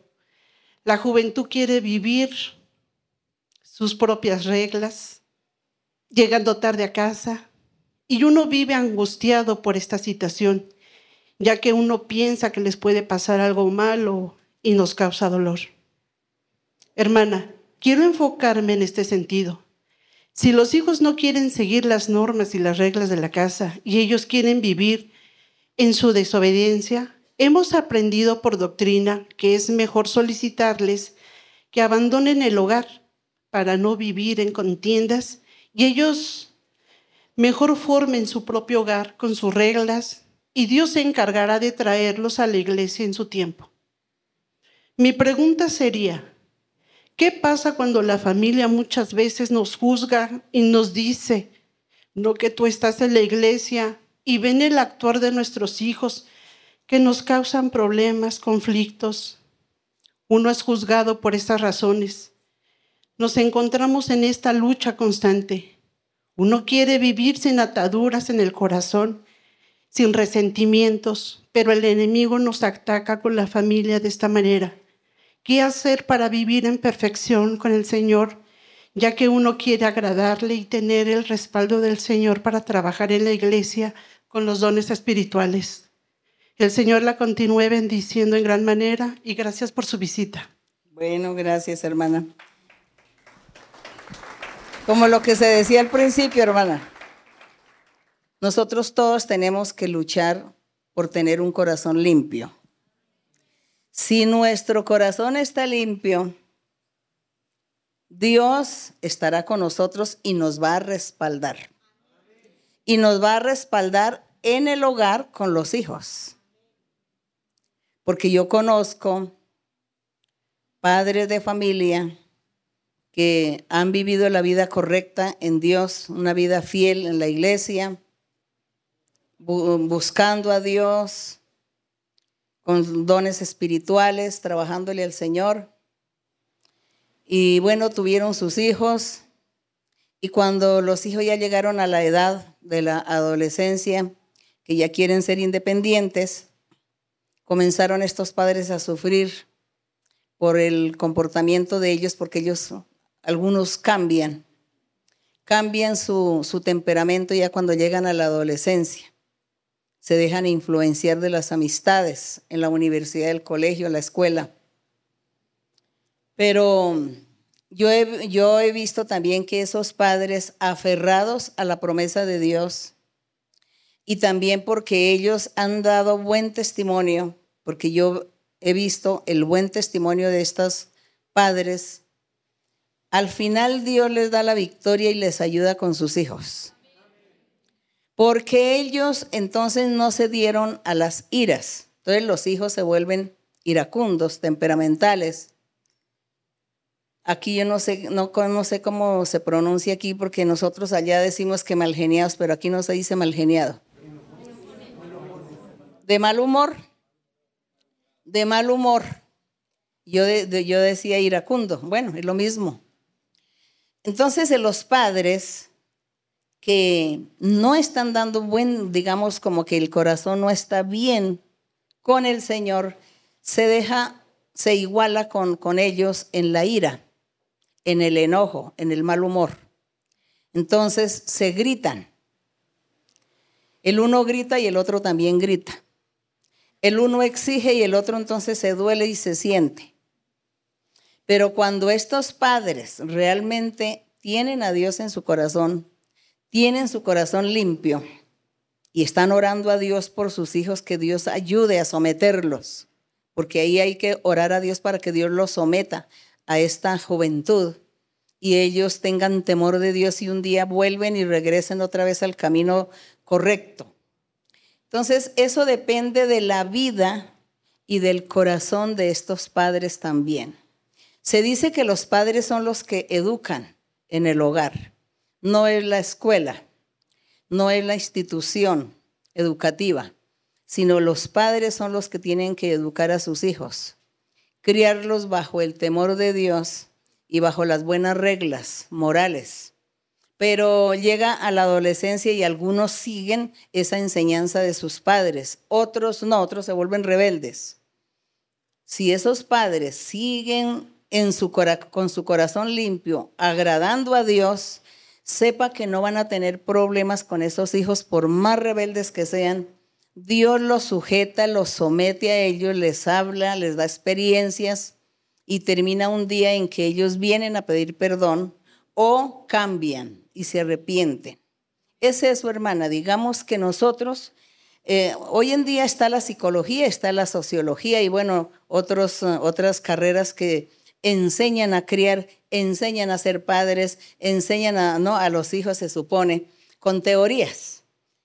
La juventud quiere vivir sus propias reglas, llegando tarde a casa, y uno vive angustiado por esta situación, ya que uno piensa que les puede pasar algo malo y nos causa dolor. Hermana, quiero enfocarme en este sentido. Si los hijos no quieren seguir las normas y las reglas de la casa y ellos quieren vivir en su desobediencia, hemos aprendido por doctrina que es mejor solicitarles que abandonen el hogar para no vivir en contiendas y ellos mejor formen su propio hogar con sus reglas y Dios se encargará de traerlos a la iglesia en su tiempo. Mi pregunta sería, ¿qué pasa cuando la familia muchas veces nos juzga y nos dice, no que tú estás en la iglesia y ven el actuar de nuestros hijos que nos causan problemas, conflictos? Uno es juzgado por esas razones. Nos encontramos en esta lucha constante. Uno quiere vivir sin ataduras en el corazón sin resentimientos, pero el enemigo nos ataca con la familia de esta manera. ¿Qué hacer para vivir en perfección con el Señor? Ya que uno quiere agradarle y tener el respaldo del Señor para trabajar en la iglesia con los dones espirituales. El Señor la continúe bendiciendo en gran manera y gracias por su visita. Bueno, gracias, hermana. Como lo que se decía al principio, hermana. Nosotros todos tenemos que luchar por tener un corazón limpio. Si nuestro corazón está limpio, Dios estará con nosotros y nos va a respaldar. Y nos va a respaldar en el hogar con los hijos. Porque yo conozco padres de familia que han vivido la vida correcta en Dios, una vida fiel en la iglesia, buscando a Dios, con dones espirituales, trabajándole al Señor. Y bueno, tuvieron sus hijos. Y cuando los hijos ya llegaron a la edad de la adolescencia, que ya quieren ser independientes, comenzaron estos padres a sufrir por el comportamiento de ellos, porque ellos, algunos cambian, cambian su, su temperamento ya cuando llegan a la adolescencia se dejan influenciar de las amistades en la universidad, el colegio, la escuela. Pero yo he, yo he visto también que esos padres aferrados a la promesa de Dios y también porque ellos han dado buen testimonio, porque yo he visto el buen testimonio de estos padres, al final Dios les da la victoria y les ayuda con sus hijos porque ellos entonces no se dieron a las iras. Entonces los hijos se vuelven iracundos, temperamentales. Aquí yo no sé, no, sé cómo se pronuncia aquí, porque nosotros allá decimos que malgeniados, pero aquí no se dice malgeniado. De mal humor. De mal humor. Yo, yo decía iracundo. Bueno, es lo mismo. Entonces, los padres que no están dando buen, digamos, como que el corazón no está bien con el Señor, se deja, se iguala con, con ellos en la ira, en el enojo, en el mal humor. Entonces se gritan. El uno grita y el otro también grita. El uno exige y el otro entonces se duele y se siente. Pero cuando estos padres realmente tienen a Dios en su corazón, tienen su corazón limpio y están orando a Dios por sus hijos, que Dios ayude a someterlos, porque ahí hay que orar a Dios para que Dios los someta a esta juventud y ellos tengan temor de Dios y un día vuelven y regresen otra vez al camino correcto. Entonces, eso depende de la vida y del corazón de estos padres también. Se dice que los padres son los que educan en el hogar no es la escuela, no es la institución educativa, sino los padres son los que tienen que educar a sus hijos, criarlos bajo el temor de Dios y bajo las buenas reglas morales. Pero llega a la adolescencia y algunos siguen esa enseñanza de sus padres, otros no, otros se vuelven rebeldes. Si esos padres siguen con su corazón limpio, agradando a Dios, sepa que no van a tener problemas con esos hijos por más rebeldes que sean Dios los sujeta, los somete a ellos, les habla, les da experiencias y termina un día en que ellos vienen a pedir perdón o cambian y se arrepienten. Es eso, hermana. Digamos que nosotros, eh, hoy en día está la psicología, está la sociología y bueno, otros, uh, otras carreras que enseñan a criar, enseñan a ser padres, enseñan a, ¿no? a los hijos, se supone, con teorías.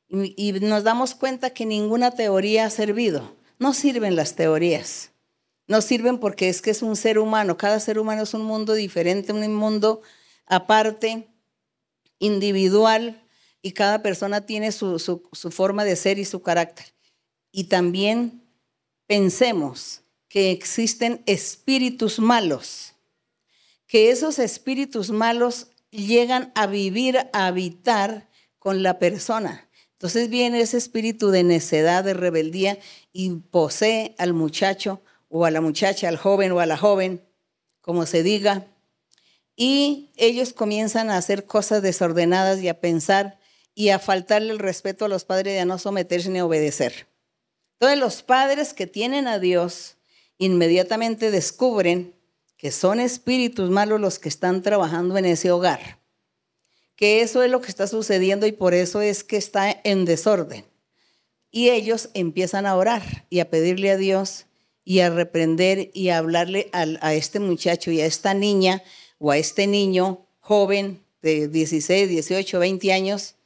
Y, nos damos cuenta que ninguna teoría ha servido. No sirven las teorías. No sirven porque es que es un ser humano. Cada ser humano es un mundo diferente, un mundo aparte, individual, y cada persona tiene su, su, forma de ser y su carácter. Y también pensemos que existen espíritus malos, que esos espíritus malos llegan a vivir, a habitar con la persona. Entonces viene ese espíritu de necedad, de rebeldía y posee al muchacho o a la muchacha, al joven o a la joven, como se diga, y ellos comienzan a hacer cosas desordenadas y a pensar y a faltarle el respeto a los padres y a no someterse ni obedecer. Entonces los padres que tienen a Dios inmediatamente descubren que son espíritus malos los que están trabajando en ese hogar, que eso es lo que está sucediendo y por eso es que está en desorden. Y ellos empiezan a orar y a pedirle a Dios y a reprender y a hablarle a, este muchacho y a esta niña o a este niño joven de 16, 18, 20 años,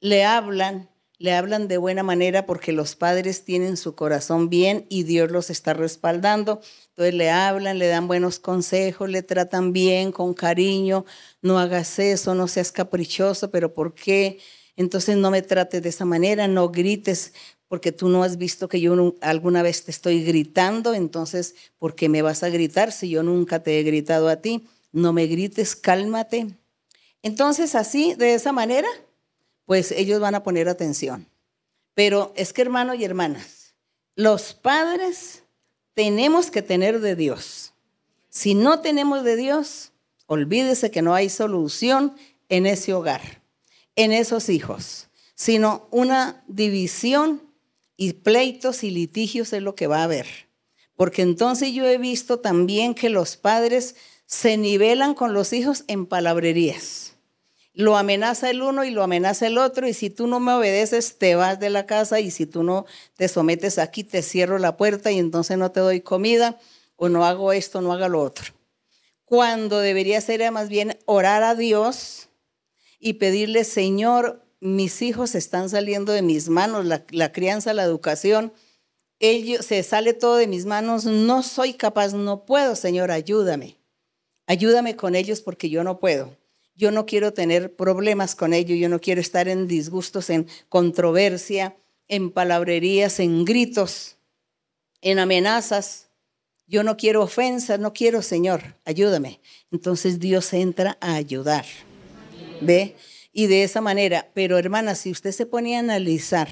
le hablan, le hablan de buena manera porque los padres tienen su corazón bien y Dios los está respaldando. Entonces le hablan, le dan buenos consejos, le tratan bien, con cariño, no hagas eso, no seas caprichoso, pero ¿por qué? Entonces no me trates de esa manera, no grites, porque tú no has visto que yo alguna vez te estoy gritando, entonces, ¿por qué me vas a gritar si yo nunca te he gritado a ti? No me grites, cálmate. Entonces, así, de esa manera, pues ellos van a poner atención. Pero es que, hermanos y hermanas, los padres tenemos que tener de Dios. Si no tenemos de Dios, olvídese que no hay solución en ese hogar, en esos hijos, sino una división y pleitos y litigios es lo que va a haber. Porque entonces yo he visto también que los padres se nivelan con los hijos en palabrerías. Lo amenaza el uno y lo amenaza el otro y si tú no me obedeces te vas de la casa y si tú no te sometes aquí te cierro la puerta y entonces no te doy comida o no hago esto, no haga lo otro. Cuando debería ser más bien orar a Dios y pedirle, Señor, mis hijos están saliendo de mis manos, la, crianza, la educación, ellos, se sale todo de mis manos, no soy capaz, no puedo, Señor, ayúdame. Ayúdame con ellos porque yo no puedo. Yo no quiero tener problemas con ellos, yo no quiero estar en disgustos, en controversia, en palabrerías, en gritos, en amenazas. Yo no quiero ofensas, no quiero, Señor, ayúdame. Entonces Dios entra a ayudar. ¿Ve? Y de esa manera, pero hermana, si usted se pone a analizar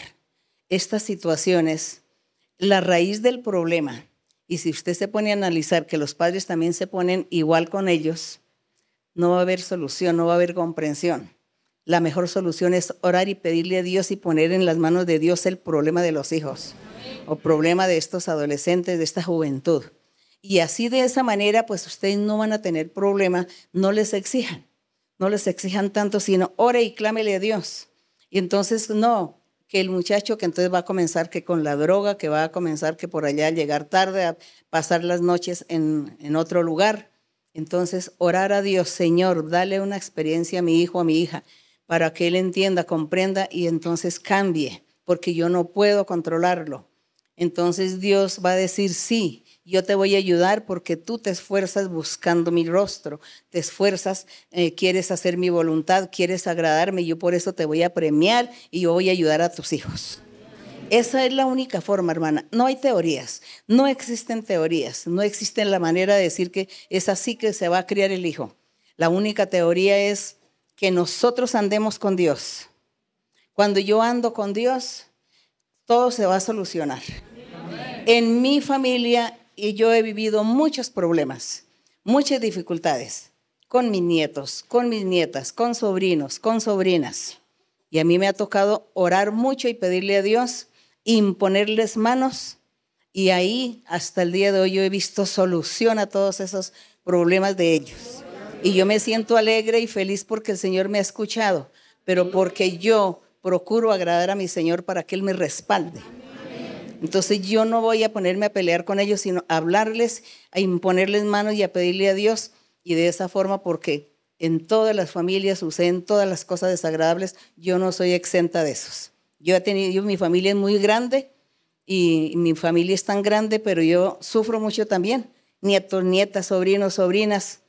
estas situaciones, la raíz del problema, y si usted se pone a analizar que los padres también se ponen igual con ellos, no va a haber solución, no va a haber comprensión. La mejor solución es orar y pedirle a Dios y poner en las manos de Dios el problema de los hijos o problema de estos adolescentes, de esta juventud. Y así de esa manera, pues ustedes no van a tener problema, no les exijan no les exijan tanto, sino ore y clámele a Dios. Y entonces, no, que el muchacho que entonces va a comenzar que con la droga, que va a comenzar que por allá llegar tarde, a pasar las noches en, en otro lugar. Entonces, orar a Dios, Señor, dale una experiencia a mi hijo, a mi hija, para que él entienda, comprenda y entonces cambie, porque yo no puedo controlarlo. Entonces Dios va a decir, sí, yo te voy a ayudar porque tú te esfuerzas buscando mi rostro, te esfuerzas, eh, quieres hacer mi voluntad, quieres agradarme, yo por eso te voy a premiar y yo voy a ayudar a tus hijos. Esa es la única forma, hermana. No hay teorías, no existen teorías, no existe la manera de decir que es así que se va a criar el hijo. La única teoría es que nosotros andemos con Dios. Cuando yo ando con Dios, todo se va a solucionar. En mi familia y yo he vivido muchos problemas, muchas dificultades con mis nietos, con mis nietas, con sobrinos, con sobrinas. Y a mí me ha tocado orar mucho y pedirle a Dios imponerles manos y ahí hasta el día de hoy yo he visto solución a todos esos problemas de ellos. Y yo me siento alegre y feliz porque el Señor me ha escuchado, pero porque yo procuro agradar a mi Señor para que Él me respalde. Entonces yo no voy a ponerme a pelear con ellos, sino a hablarles, a imponerles manos y a pedirle a Dios. Y de esa forma, porque en todas las familias suceden todas las cosas desagradables, yo no soy exenta de esos. Yo he tenido, mi familia es muy grande y mi familia es tan grande, pero yo sufro mucho también. Nietos, nietas, sobrinos, sobrinas.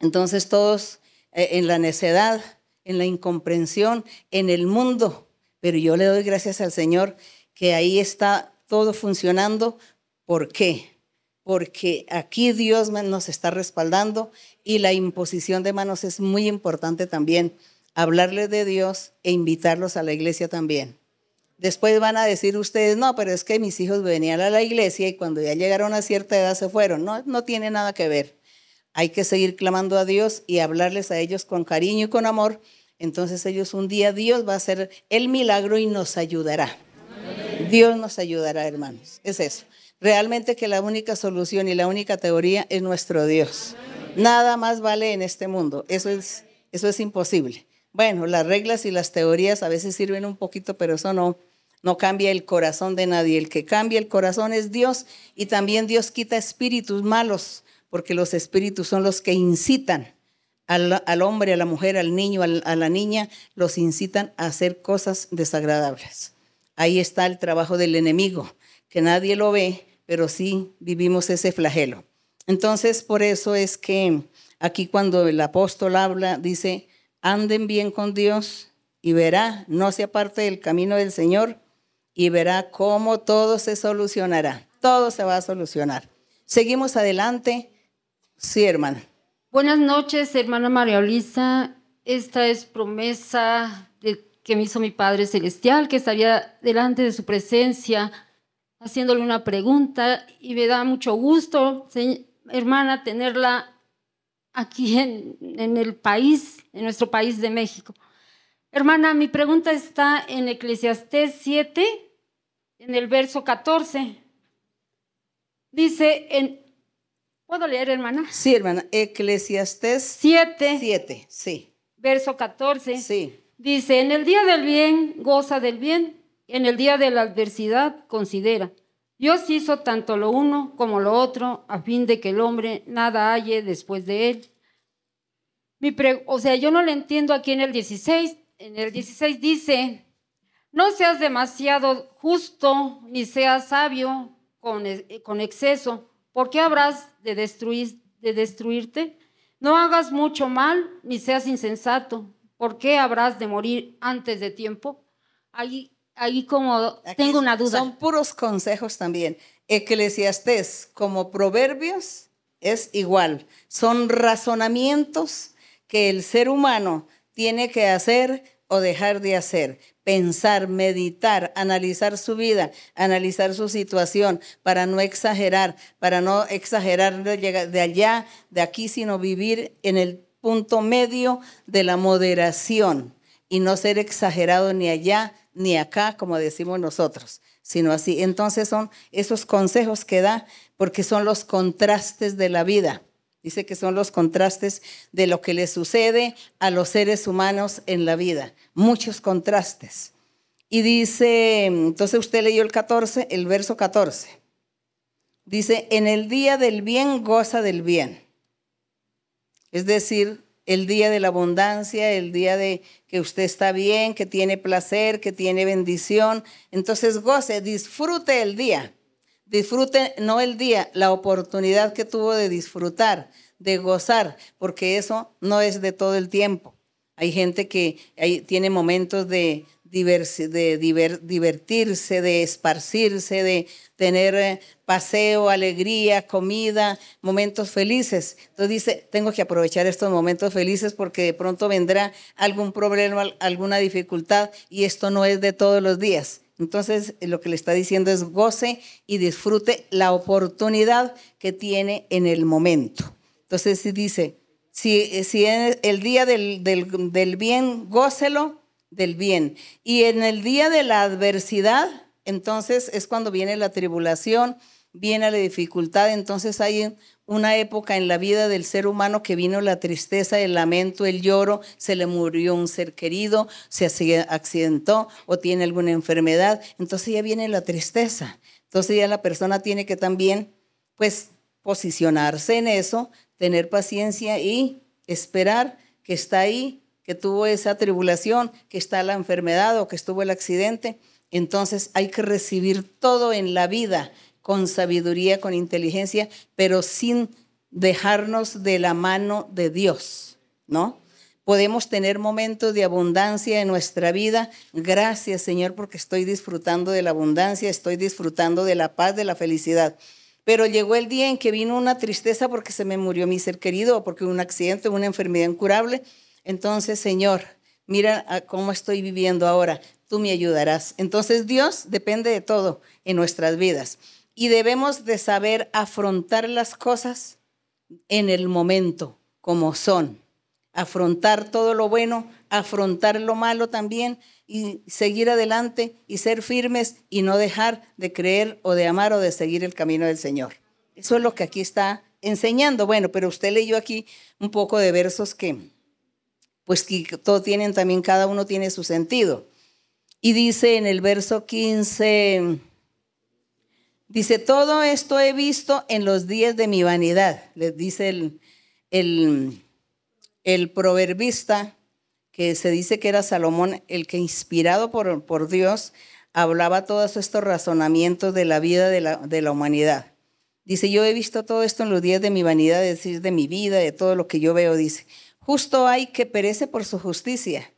Entonces todos eh, en la necedad, en la incomprensión, en el mundo. Pero yo le doy gracias al Señor que ahí está todo funcionando. ¿Por qué? Porque aquí Dios nos está respaldando y la imposición de manos es muy importante también. Hablarles de Dios e invitarlos a la iglesia también. Después van a decir ustedes, no, pero es que mis hijos venían a la iglesia y cuando ya llegaron a cierta edad se fueron. No, no tiene nada que ver. Hay que seguir clamando a Dios y hablarles a ellos con cariño y con amor. Entonces ellos un día Dios va a hacer el milagro y nos ayudará. Dios nos ayudará, hermanos. Es eso. Realmente que la única solución y la única teoría es nuestro Dios. Nada más vale en este mundo. Eso es, eso es imposible. Bueno, las reglas y las teorías a veces sirven un poquito, pero eso no, no cambia el corazón de nadie. El que cambia el corazón es Dios y también Dios quita espíritus malos, porque los espíritus son los que incitan al, al hombre, a la mujer, al niño, a la niña, los incitan a hacer cosas desagradables. Ahí está el trabajo del enemigo, que nadie lo ve, pero sí vivimos ese flagelo. Entonces, por eso es que aquí cuando el apóstol habla, dice, anden bien con Dios y verá, no se aparte del camino del Señor y verá cómo todo se solucionará. Todo se va a solucionar. Seguimos adelante. Sí, hermana. Buenas noches, hermana María Luisa. Esta es promesa que me hizo mi Padre Celestial, que estaría delante de su presencia haciéndole una pregunta y me da mucho gusto, hermana, tenerla aquí en, en, el país, en nuestro país de México. Hermana, mi pregunta está en Eclesiastés 7, en el verso 14. Dice, en, ¿puedo leer, hermana? Sí, hermana, Eclesiastés 7. 7, sí. Verso 14. Sí. Dice, en el día del bien, goza del bien, en el día de la adversidad, considera. Dios hizo tanto lo uno como lo otro a fin de que el hombre nada halle después de él. O sea, yo no le entiendo aquí en el 16. En el 16 dice, no seas demasiado justo ni seas sabio con, con exceso, porque habrás de, destruir, de destruirte. No hagas mucho mal ni seas insensato, ¿por qué habrás de morir antes de tiempo? Ahí, ahí como tengo una duda. Son puros consejos también. Eclesiastés como proverbios es igual. Son razonamientos que el ser humano tiene que hacer o dejar de hacer. Pensar, meditar, analizar su vida, analizar su situación, para no exagerar, para no exagerar de allá, de aquí, sino vivir en el punto medio de la moderación y no ser exagerado ni allá ni acá, como decimos nosotros, sino así. Entonces son esos consejos que da porque son los contrastes de la vida. Dice que son los contrastes de lo que le sucede a los seres humanos en la vida. Muchos contrastes. Y dice, entonces usted leyó el 14, el verso 14. Dice, en el día del bien goza del bien es decir, el día de la abundancia, el día de que usted está bien, que tiene placer, que tiene bendición. Entonces goce, disfrute el día. Disfrute no el día, la oportunidad que tuvo de disfrutar, de gozar, porque eso no es de todo el tiempo. Hay gente que tiene momentos de, de divertirse, de esparcirse, de tener eh, paseo, alegría, comida, momentos felices. Entonces dice, tengo que aprovechar estos momentos felices porque de pronto vendrá algún problema, alguna dificultad y esto no es de todos los días. Entonces lo que le está diciendo es goce y disfrute la oportunidad que tiene en el momento. Entonces si dice, si, si el día del, del, del bien, gócelo del bien. Y en el día de la adversidad, entonces es cuando viene la tribulación, viene la dificultad, entonces hay una época en la vida del ser humano que vino la tristeza, el lamento, el lloro, se le murió un ser querido, se accidentó o tiene alguna enfermedad, entonces ya viene la tristeza. Entonces ya la persona tiene que también, pues, posicionarse en eso, tener paciencia y esperar que está ahí, que tuvo esa tribulación, que está la enfermedad o que estuvo el accidente. Entonces hay que recibir todo en la vida con sabiduría, con inteligencia, pero sin dejarnos de la mano de Dios, ¿no? Podemos tener momentos de abundancia en nuestra vida. Gracias, Señor, porque estoy disfrutando de la abundancia, estoy disfrutando de la paz, de la felicidad. Pero llegó el día en que vino una tristeza porque se me murió mi ser querido o porque un accidente, una enfermedad incurable. Entonces, Señor, mira cómo estoy viviendo ahora, tú me ayudarás. Entonces, Dios depende de todo en nuestras vidas y debemos de saber afrontar las cosas en el momento, como son. Afrontar todo lo bueno, afrontar lo malo también y seguir adelante y ser firmes y no dejar de creer o de amar o de seguir el camino del Señor. Eso es lo que aquí está enseñando. Bueno, pero usted leyó aquí un poco de versos que, pues que todos tienen también, cada uno tiene su sentido. Y dice en el verso 15, Dice, todo esto he visto en los días de mi vanidad, les dice el, el, el proverbista, que se dice que era Salomón, el que inspirado por, por Dios hablaba todos estos razonamientos de la vida de la, de la humanidad. Dice, yo he visto todo esto en los días de mi vanidad, es decir, de mi vida, de todo lo que yo veo, dice. Justo hay que perece por su justicia,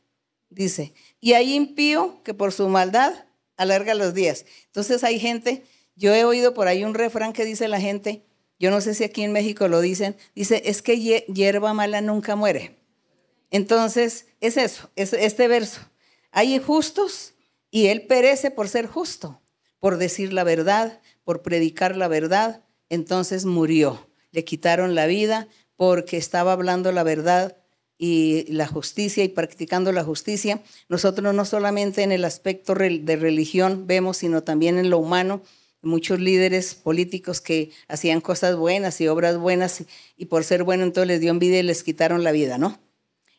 dice. Y hay impío que por su maldad alarga los días. Entonces hay gente yo he oído por ahí un refrán que dice la gente, yo no sé si aquí en México lo dicen, dice, es que hierba mala nunca muere. Entonces, es eso, es este verso. Hay injustos y él perece por ser justo, por decir la verdad, por predicar la verdad. Entonces murió. Le quitaron la vida porque estaba hablando la verdad y la justicia y practicando la justicia. Nosotros no solamente en el aspecto de religión vemos, sino también en lo humano muchos líderes políticos que hacían cosas buenas y obras buenas y por ser bueno entonces les dio envidia y les quitaron la vida, ¿no?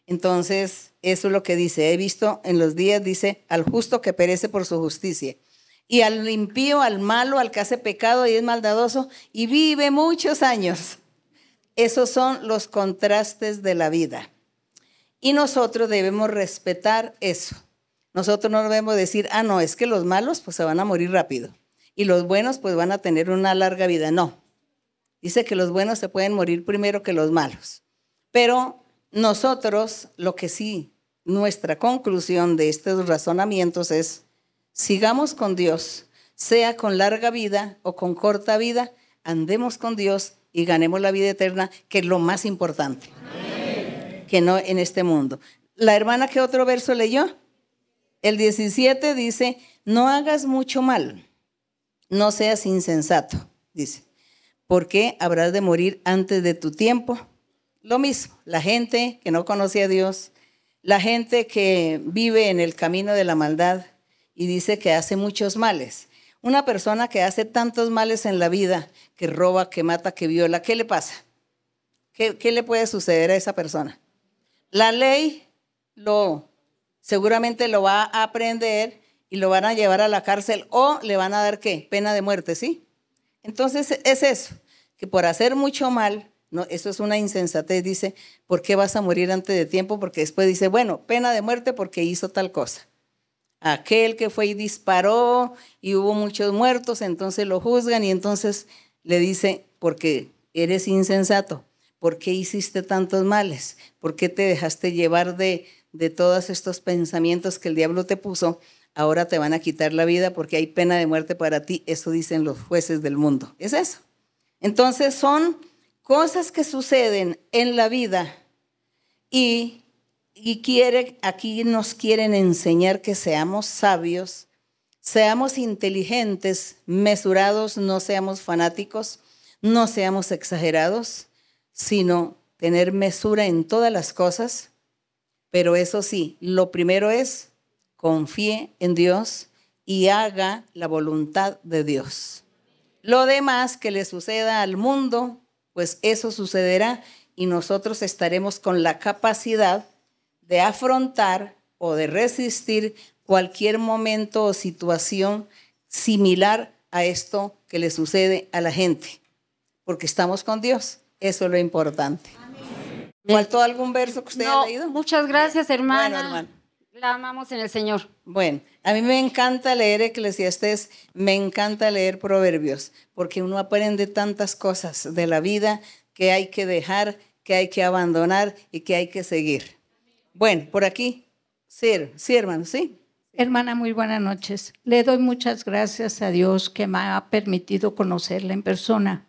Entonces, eso es lo que dice. He visto en los días, dice, al justo que perece por su justicia. Y al impío, al malo, al que hace pecado y es maldadoso y vive muchos años. Esos son los contrastes de la vida. Y nosotros debemos respetar eso. Nosotros no debemos decir, ah, no, es que los malos pues se van a morir rápido y los buenos pues van a tener una larga vida. No. Dice que los buenos se pueden morir primero que los malos. Pero nosotros, lo que sí, nuestra conclusión de estos razonamientos es, sigamos con Dios, sea con larga vida o con corta vida, andemos con Dios y ganemos la vida eterna, que es lo más importante, que no en este mundo. La hermana que otro verso leyó, el 17 dice, no hagas mucho mal no seas insensato, dice, porque habrás de morir antes de tu tiempo. Lo mismo, la gente que no conoce a Dios, la gente que vive en el camino de la maldad y dice que hace muchos males. Una persona que hace tantos males en la vida, que roba, que mata, que viola, ¿qué le pasa? ¿Qué, le puede suceder a esa persona? La ley lo seguramente lo va a aprender y lo van a llevar a la cárcel o le van a dar qué? Pena de muerte, ¿sí? Entonces es eso, que por hacer mucho mal, no, eso es una insensatez, dice, ¿por qué vas a morir antes de tiempo? Porque después dice, bueno, pena de muerte porque hizo tal cosa. Aquel que fue y disparó y hubo muchos muertos, entonces lo juzgan y entonces le dice, porque eres insensato, ¿por qué hiciste tantos males? ¿Por qué te dejaste llevar de, de todos estos pensamientos que el diablo te puso? ahora te van a quitar la vida porque hay pena de muerte para ti. Eso dicen los jueces del mundo. Es eso. Entonces son cosas que suceden en la vida y, y quiere, aquí nos quieren enseñar que seamos sabios, seamos inteligentes, mesurados, no seamos fanáticos, no seamos exagerados, sino tener mesura en todas las cosas. Pero eso sí, lo primero es confíe en Dios, y haga la voluntad de Dios. Lo demás que le suceda al mundo, pues eso sucederá y nosotros estaremos con la capacidad de afrontar o de resistir cualquier momento o situación similar a esto que le sucede a la gente, porque estamos con Dios. Eso es lo importante. ¿Faltó algún verso que usted No, haya leído? muchas gracias, hermana. Bueno, hermano. La amamos en el Señor. Bueno, a mí me encanta leer Eclesiastés, me encanta leer Proverbios, porque uno aprende tantas cosas de la vida que hay que dejar, que hay que abandonar y que hay que seguir. Bueno, por aquí, sí, sí, hermano, sí. Hermana, muy buenas noches. Le doy muchas gracias a Dios que me ha permitido conocerla en persona.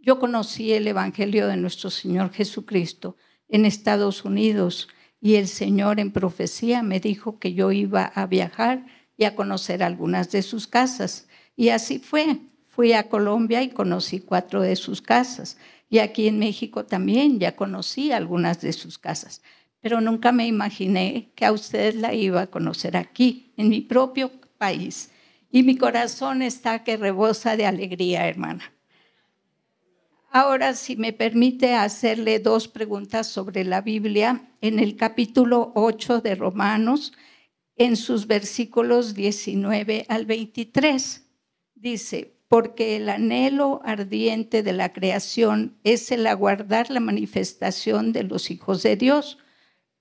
Yo conocí el Evangelio de nuestro Señor Jesucristo en Estados Unidos y el Señor en profecía me dijo que yo iba a viajar y a conocer algunas de sus casas. Y así fue. Fui a Colombia y conocí cuatro de sus casas. Y aquí en México también ya conocí algunas de sus casas. Pero nunca me imaginé que a usted la iba a conocer aquí, en mi propio país. Y mi corazón está que rebosa de alegría, hermana. Ahora, si me permite hacerle dos preguntas sobre la Biblia, en el capítulo 8 de Romanos, en sus versículos 19 al 23, dice, porque el anhelo ardiente de la creación es el aguardar la manifestación de los hijos de Dios,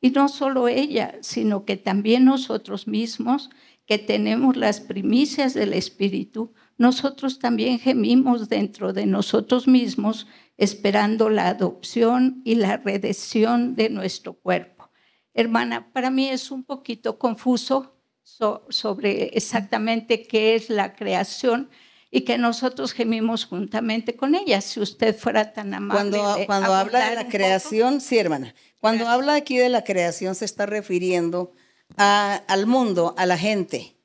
Y no solo ella, sino que también nosotros mismos, que tenemos las primicias del Espíritu, nosotros también gemimos dentro de nosotros mismos esperando la adopción y la redención de nuestro cuerpo. Hermana, para mí es un poquito confuso sobre exactamente qué es la creación y que nosotros gemimos juntamente con ella. Si usted fuera tan amable. Cuando, cuando habla de la creación, sí, hermana. Cuando habla aquí de la creación, se está refiriendo al mundo, a la gente.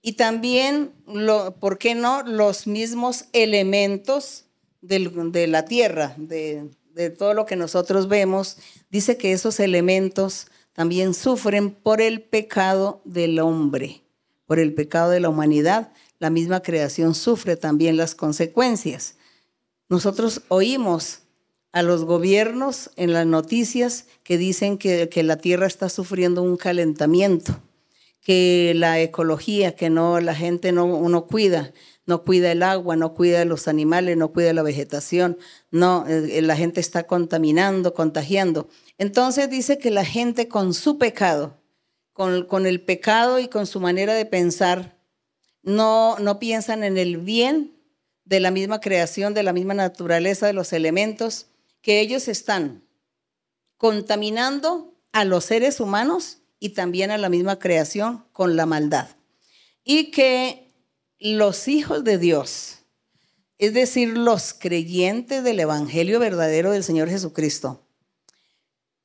Y también, lo, ¿por qué no? Los mismos elementos de la tierra, de, de todo lo que nosotros vemos, dice que esos elementos también sufren por el pecado del hombre, por el pecado de la humanidad. La misma creación sufre también las consecuencias. Nosotros oímos a los gobiernos en las noticias que dicen que, la tierra está sufriendo un calentamiento, que la ecología, que no la gente no, cuida, no cuida el agua, no cuida los animales, no cuida la vegetación, no, eh, la gente está contaminando, contagiando. Entonces dice que la gente con su pecado, con el pecado y con su manera de pensar, no, no piensan en el bien de la misma creación, de la misma naturaleza de los elementos, que ellos están contaminando a los seres humanos y también a la misma creación con la maldad. Y que los hijos de Dios, es decir, los creyentes del Evangelio verdadero del Señor Jesucristo,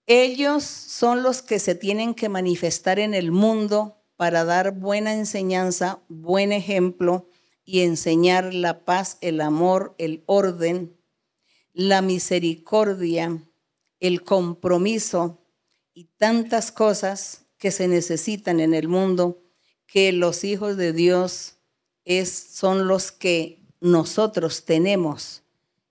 ellos son los que se tienen que manifestar en el mundo para dar buena enseñanza, buen ejemplo y enseñar la paz, el amor, el orden, la misericordia, el compromiso y tantas cosas que se necesitan en el mundo que los hijos de Dios es, son los que nosotros tenemos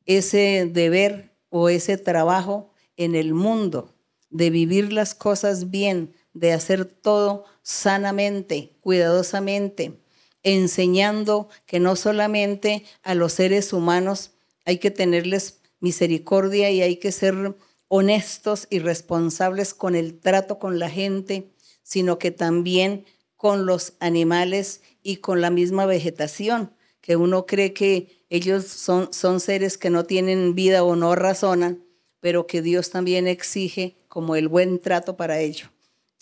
ese deber o ese trabajo en el mundo de vivir las cosas bien, de hacer todo sanamente, cuidadosamente, enseñando que no solamente a los seres humanos hay que tenerles misericordia y hay que ser honestos y responsables con el trato con la gente, sino que también con los animales y con la misma vegetación, que uno cree que ellos son, son seres que no tienen vida o no razonan, pero que Dios también exige como el buen trato para ello.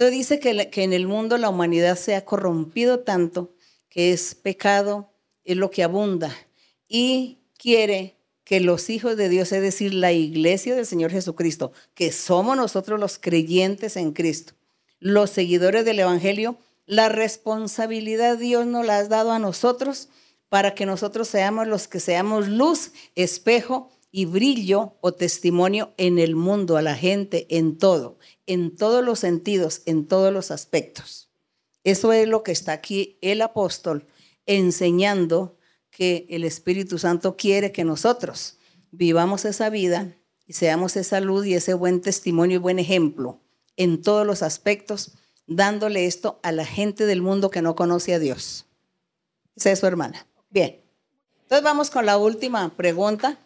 Entonces dice que, en el mundo la humanidad se ha corrompido tanto que es pecado, es lo que abunda. Y quiere que los hijos de Dios, es decir, la iglesia del Señor Jesucristo, que somos nosotros los creyentes en Cristo, los seguidores del Evangelio, la responsabilidad Dios nos la ha dado a nosotros para que nosotros seamos los que seamos luz, espejo y brillo o testimonio en el mundo, a la gente, en todo, en todos los sentidos, en todos los aspectos. Eso es lo que está aquí el apóstol enseñando que el Espíritu Santo quiere que nosotros vivamos esa vida y seamos esa luz y ese buen testimonio y buen ejemplo en todos los aspectos, dándole esto a la gente del mundo que no conoce a Dios. Esa es su hermana. Bien. Entonces vamos con la última pregunta.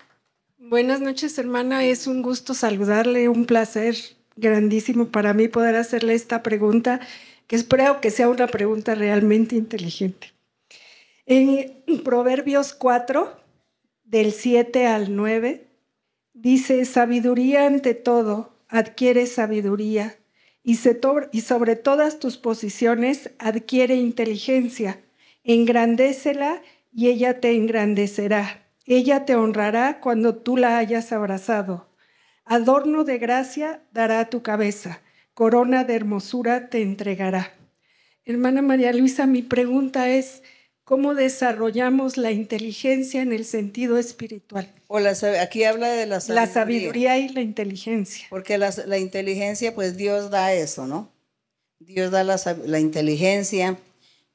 Buenas noches, hermana. Es un gusto saludarle, un placer grandísimo para mí poder hacerle esta pregunta, que espero que sea una pregunta realmente inteligente. En Proverbios 4, del 7 al 9, dice, sabiduría ante todo, adquiere sabiduría, y, sobre todas tus posiciones adquiere inteligencia, engrandécela y ella te engrandecerá. Ella te honrará cuando tú la hayas abrazado. Adorno de gracia dará tu cabeza, corona de hermosura te entregará. Hermana María Luisa, mi pregunta es, ¿cómo desarrollamos la inteligencia en el sentido espiritual? O la, aquí habla de la sabiduría. La sabiduría y la inteligencia. Porque la, la inteligencia, pues Dios da eso, ¿no? Dios da la, la inteligencia,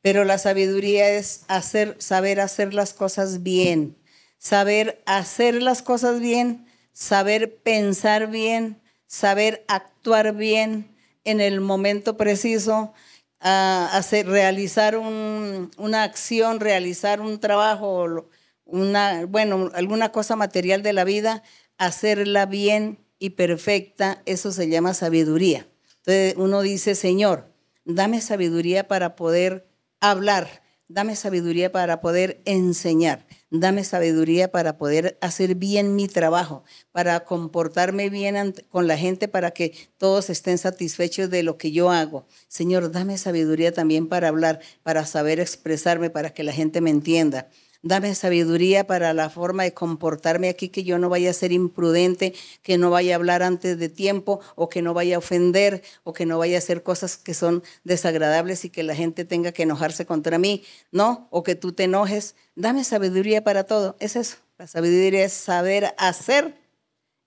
pero la sabiduría es hacer, saber hacer las cosas bien, saber hacer las cosas bien, saber pensar bien, saber actuar bien en el momento preciso, hacer, realizar una acción, realizar un trabajo, una, bueno, alguna cosa material de la vida, hacerla bien y perfecta, eso se llama sabiduría. Entonces uno dice, Señor, dame sabiduría para poder hablar, dame sabiduría para poder enseñar, dame sabiduría para poder hacer bien mi trabajo, para comportarme bien con la gente, para que todos estén satisfechos de lo que yo hago. Señor, dame sabiduría también para hablar, para saber expresarme, para que la gente me entienda. Dame sabiduría para la forma de comportarme aquí, que yo no vaya a ser imprudente, que no vaya a hablar antes de tiempo o que no vaya a ofender o que no vaya a hacer cosas que son desagradables y que la gente tenga que enojarse contra mí, ¿no? O que tú te enojes. Dame sabiduría para todo. Es eso. La sabiduría es saber hacer,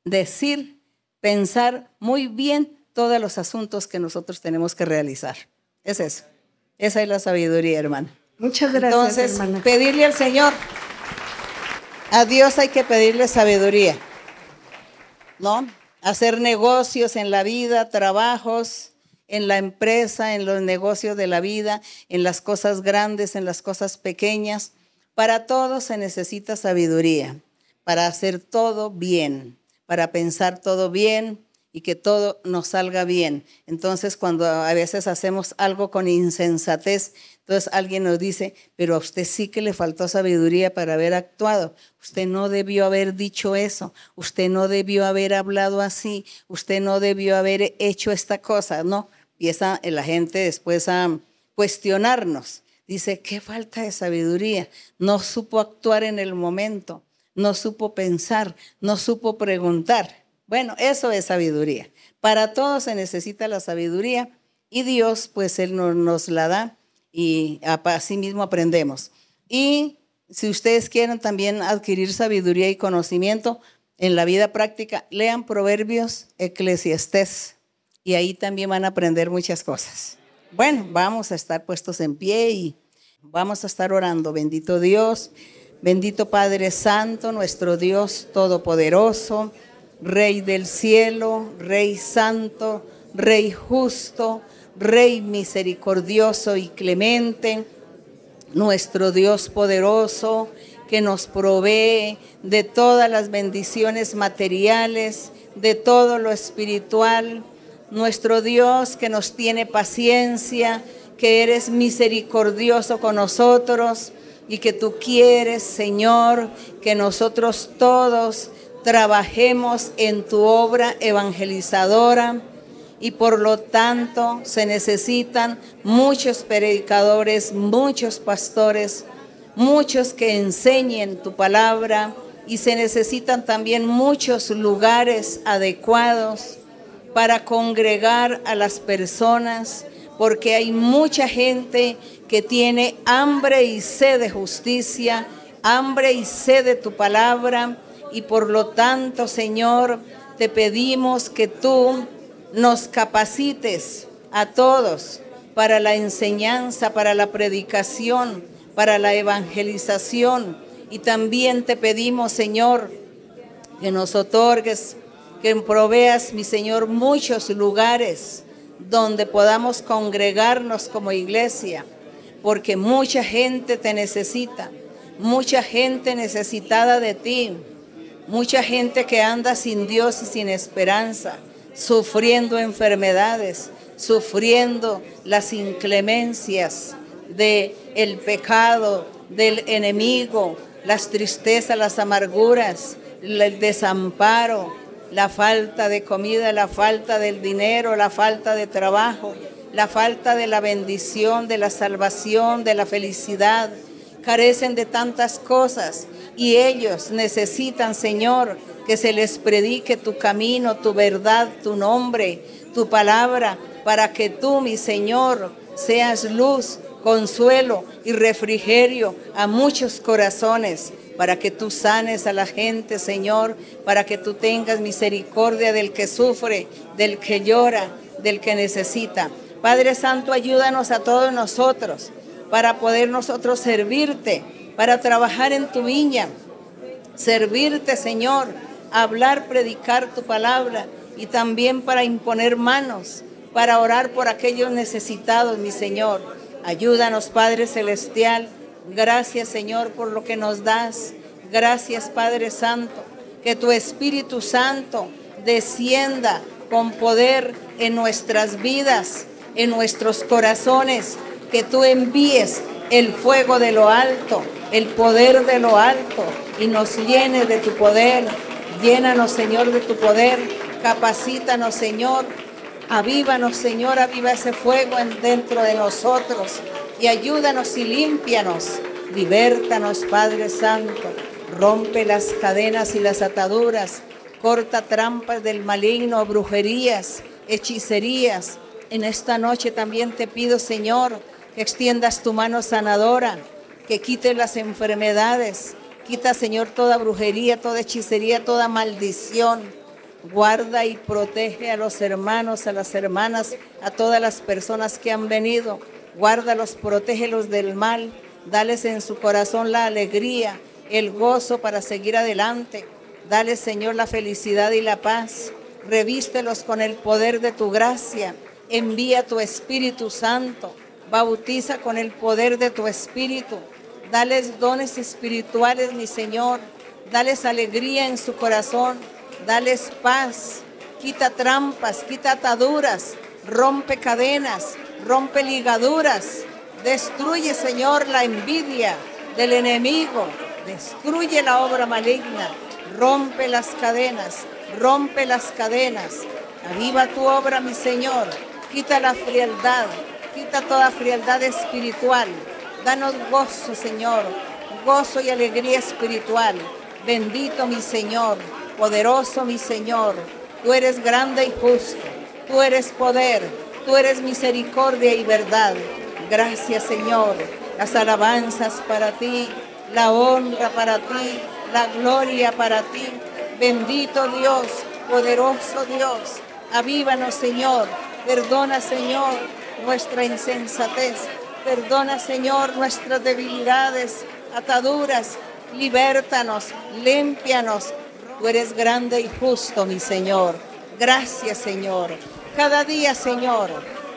decir, pensar muy bien todos los asuntos que nosotros tenemos que realizar. Es eso. Esa es la sabiduría, hermano. Muchas gracias. Entonces, pedirle al Señor, a Dios hay que pedirle sabiduría, ¿no? Hacer negocios en la vida, trabajos en la empresa, en los negocios de la vida, en las cosas grandes, en las cosas pequeñas. Para todo se necesita sabiduría, para hacer todo bien, para pensar todo bien, y que todo nos salga bien. Entonces, cuando a veces hacemos algo con insensatez, entonces alguien nos dice, pero a usted sí que le faltó sabiduría para haber actuado. Usted no debió haber dicho eso. Usted no debió haber hablado así. Usted no debió haber hecho esta cosa. No, empieza la gente después a cuestionarnos. Dice, qué falta de sabiduría. No supo actuar en el momento. No supo pensar. No supo preguntar. Bueno, eso es sabiduría. Para todos se necesita la sabiduría y Dios, pues Él nos, la da y así mismo aprendemos. Y si ustedes quieren también adquirir sabiduría y conocimiento en la vida práctica, lean Proverbios, Eclesiastés y ahí también van a aprender muchas cosas. Bueno, vamos a estar puestos en pie y vamos a estar orando. Bendito Dios, bendito Padre Santo, nuestro Dios Todopoderoso. Rey del cielo, Rey santo, Rey justo, Rey misericordioso y clemente, nuestro Dios poderoso que nos provee de todas las bendiciones materiales, de todo lo espiritual, nuestro Dios que nos tiene paciencia, que eres misericordioso con nosotros y que tú quieres, Señor, que nosotros todos trabajemos en tu obra evangelizadora y por lo tanto se necesitan muchos predicadores, muchos pastores, muchos que enseñen tu palabra, y se necesitan también muchos lugares adecuados para congregar a las personas, porque hay mucha gente que tiene hambre y sed de justicia, hambre y sed de tu palabra, y por lo tanto, Señor, te pedimos que tú nos capacites a todos para la enseñanza, para la predicación, para la evangelización. Y también te pedimos, Señor, que nos otorgues, que proveas, mi Señor, muchos lugares donde podamos congregarnos como iglesia, porque mucha gente te necesita, mucha gente necesitada de ti, mucha gente que anda sin Dios y sin esperanza, sufriendo enfermedades, sufriendo las inclemencias del el pecado, del enemigo, las tristezas, las amarguras, el desamparo, la falta de comida, la falta del dinero, la falta de trabajo, la falta de la bendición, de la salvación, de la felicidad. Carecen de tantas cosas y ellos necesitan, Señor, que se les predique tu camino, tu verdad, tu nombre, tu palabra, para que tú, mi Señor, seas luz, consuelo y refrigerio a muchos corazones, para que tú sanes a la gente, Señor, para que tú tengas misericordia del que sufre, del que llora, del que necesita. Padre Santo, ayúdanos a todos nosotros para poder nosotros servirte, para trabajar en tu viña, servirte, Señor, hablar, predicar tu palabra y también para imponer manos, para orar por aquellos necesitados, mi Señor. Ayúdanos, Padre Celestial. Gracias, Señor, por lo que nos das. Gracias, Padre Santo. Que tu Espíritu Santo descienda con poder en nuestras vidas, en nuestros corazones. Que tú envíes el fuego de lo alto, el poder de lo alto y nos llene de tu poder. Llénanos, Señor, de tu poder. Capacítanos, Señor, Avívanos, Señor, aviva ese fuego dentro de nosotros y ayúdanos y límpianos. Libértanos, Padre Santo. Rompe las cadenas y las ataduras. Corta trampas del maligno, brujerías, hechicerías. En esta noche también te pido, Señor, que extiendas tu mano sanadora, que quites las enfermedades. Quita, Señor, toda brujería, toda hechicería, toda maldición Guarda y protege a los hermanos, a las hermanas, a todas las personas que han venido. Guárdalos, protégelos del mal. Dales en su corazón la alegría, el gozo para seguir adelante. Dale, Señor, la felicidad y la paz. Revístelos con el poder de tu gracia. Envía tu Espíritu Santo. Bautiza con el poder de tu Espíritu. Dales dones espirituales, mi Señor. Dales alegría en su corazón. Dales paz, quita trampas, quita ataduras, rompe cadenas, rompe ligaduras, destruye, Señor, la envidia del enemigo, destruye la obra maligna, rompe las cadenas, rompe las cadenas. Aviva tu obra, mi Señor, quita la frialdad, quita toda frialdad espiritual. Danos gozo, Señor, gozo y alegría espiritual. Bendito mi Señor poderoso mi Señor, tú eres grande y justo, tú eres poder, tú eres misericordia y verdad. Gracias Señor, las alabanzas para ti, la honra para ti, la gloria para ti. Bendito Dios, poderoso Dios, avívanos Señor, perdona Señor nuestra insensatez, perdona Señor nuestras debilidades, ataduras, libértanos, límpianos, Tú eres grande y justo, mi Señor. Gracias, Señor. Cada día, Señor,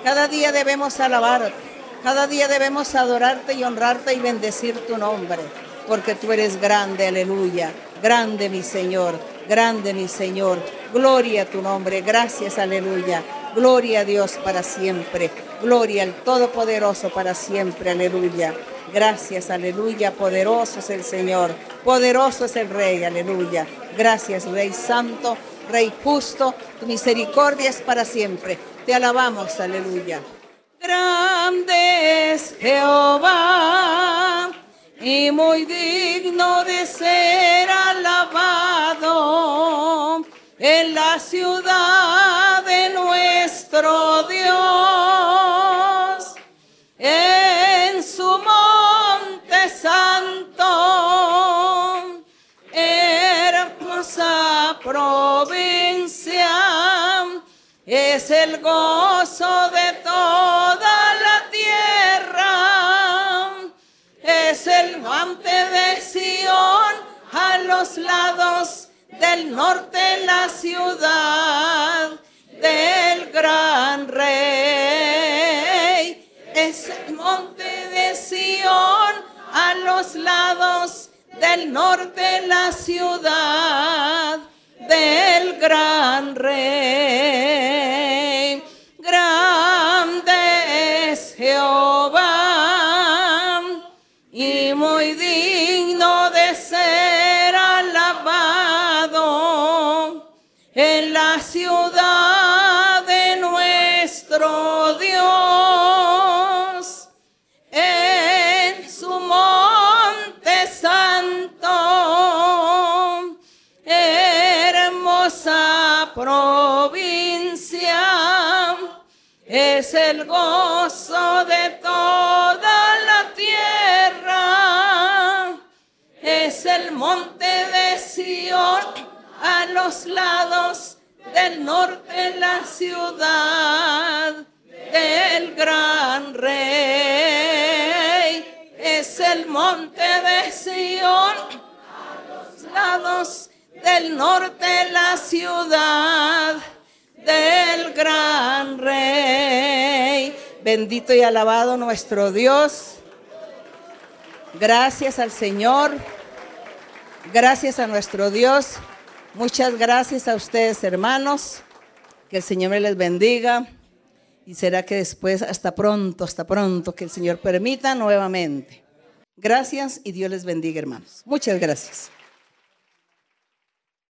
cada día debemos alabarte. Cada día debemos adorarte y honrarte y bendecir tu nombre. Porque tú eres grande, aleluya. Grande, mi Señor. Grande, mi Señor. Gloria a tu nombre. Gracias, aleluya. Gloria a Dios para siempre. Gloria al Todopoderoso para siempre. Aleluya. Gracias, aleluya. Poderoso es el Señor. Poderoso es el Rey. Aleluya. Gracias, Rey Santo, Rey justo, tu misericordia es para siempre. Te alabamos, aleluya. Grande es Jehová y muy digno de ser el gozo de toda la tierra, es el monte de Sión a los lados del norte la ciudad del gran rey. Es el monte de Sión a los lados del norte la ciudad del gran rey. El gozo de toda la tierra. Es el monte de Sión a los lados del norte la ciudad del gran rey. Es el monte de Sión a los lados del norte la ciudad del gran rey bendito y alabado nuestro Dios Gracias al Señor. Gracias a nuestro Dios. Muchas gracias a ustedes, hermanos. Que el Señor les bendiga. Y será que después, hasta pronto, hasta pronto, que el Señor permita nuevamente. Gracias y Dios les bendiga, hermanos. Muchas gracias.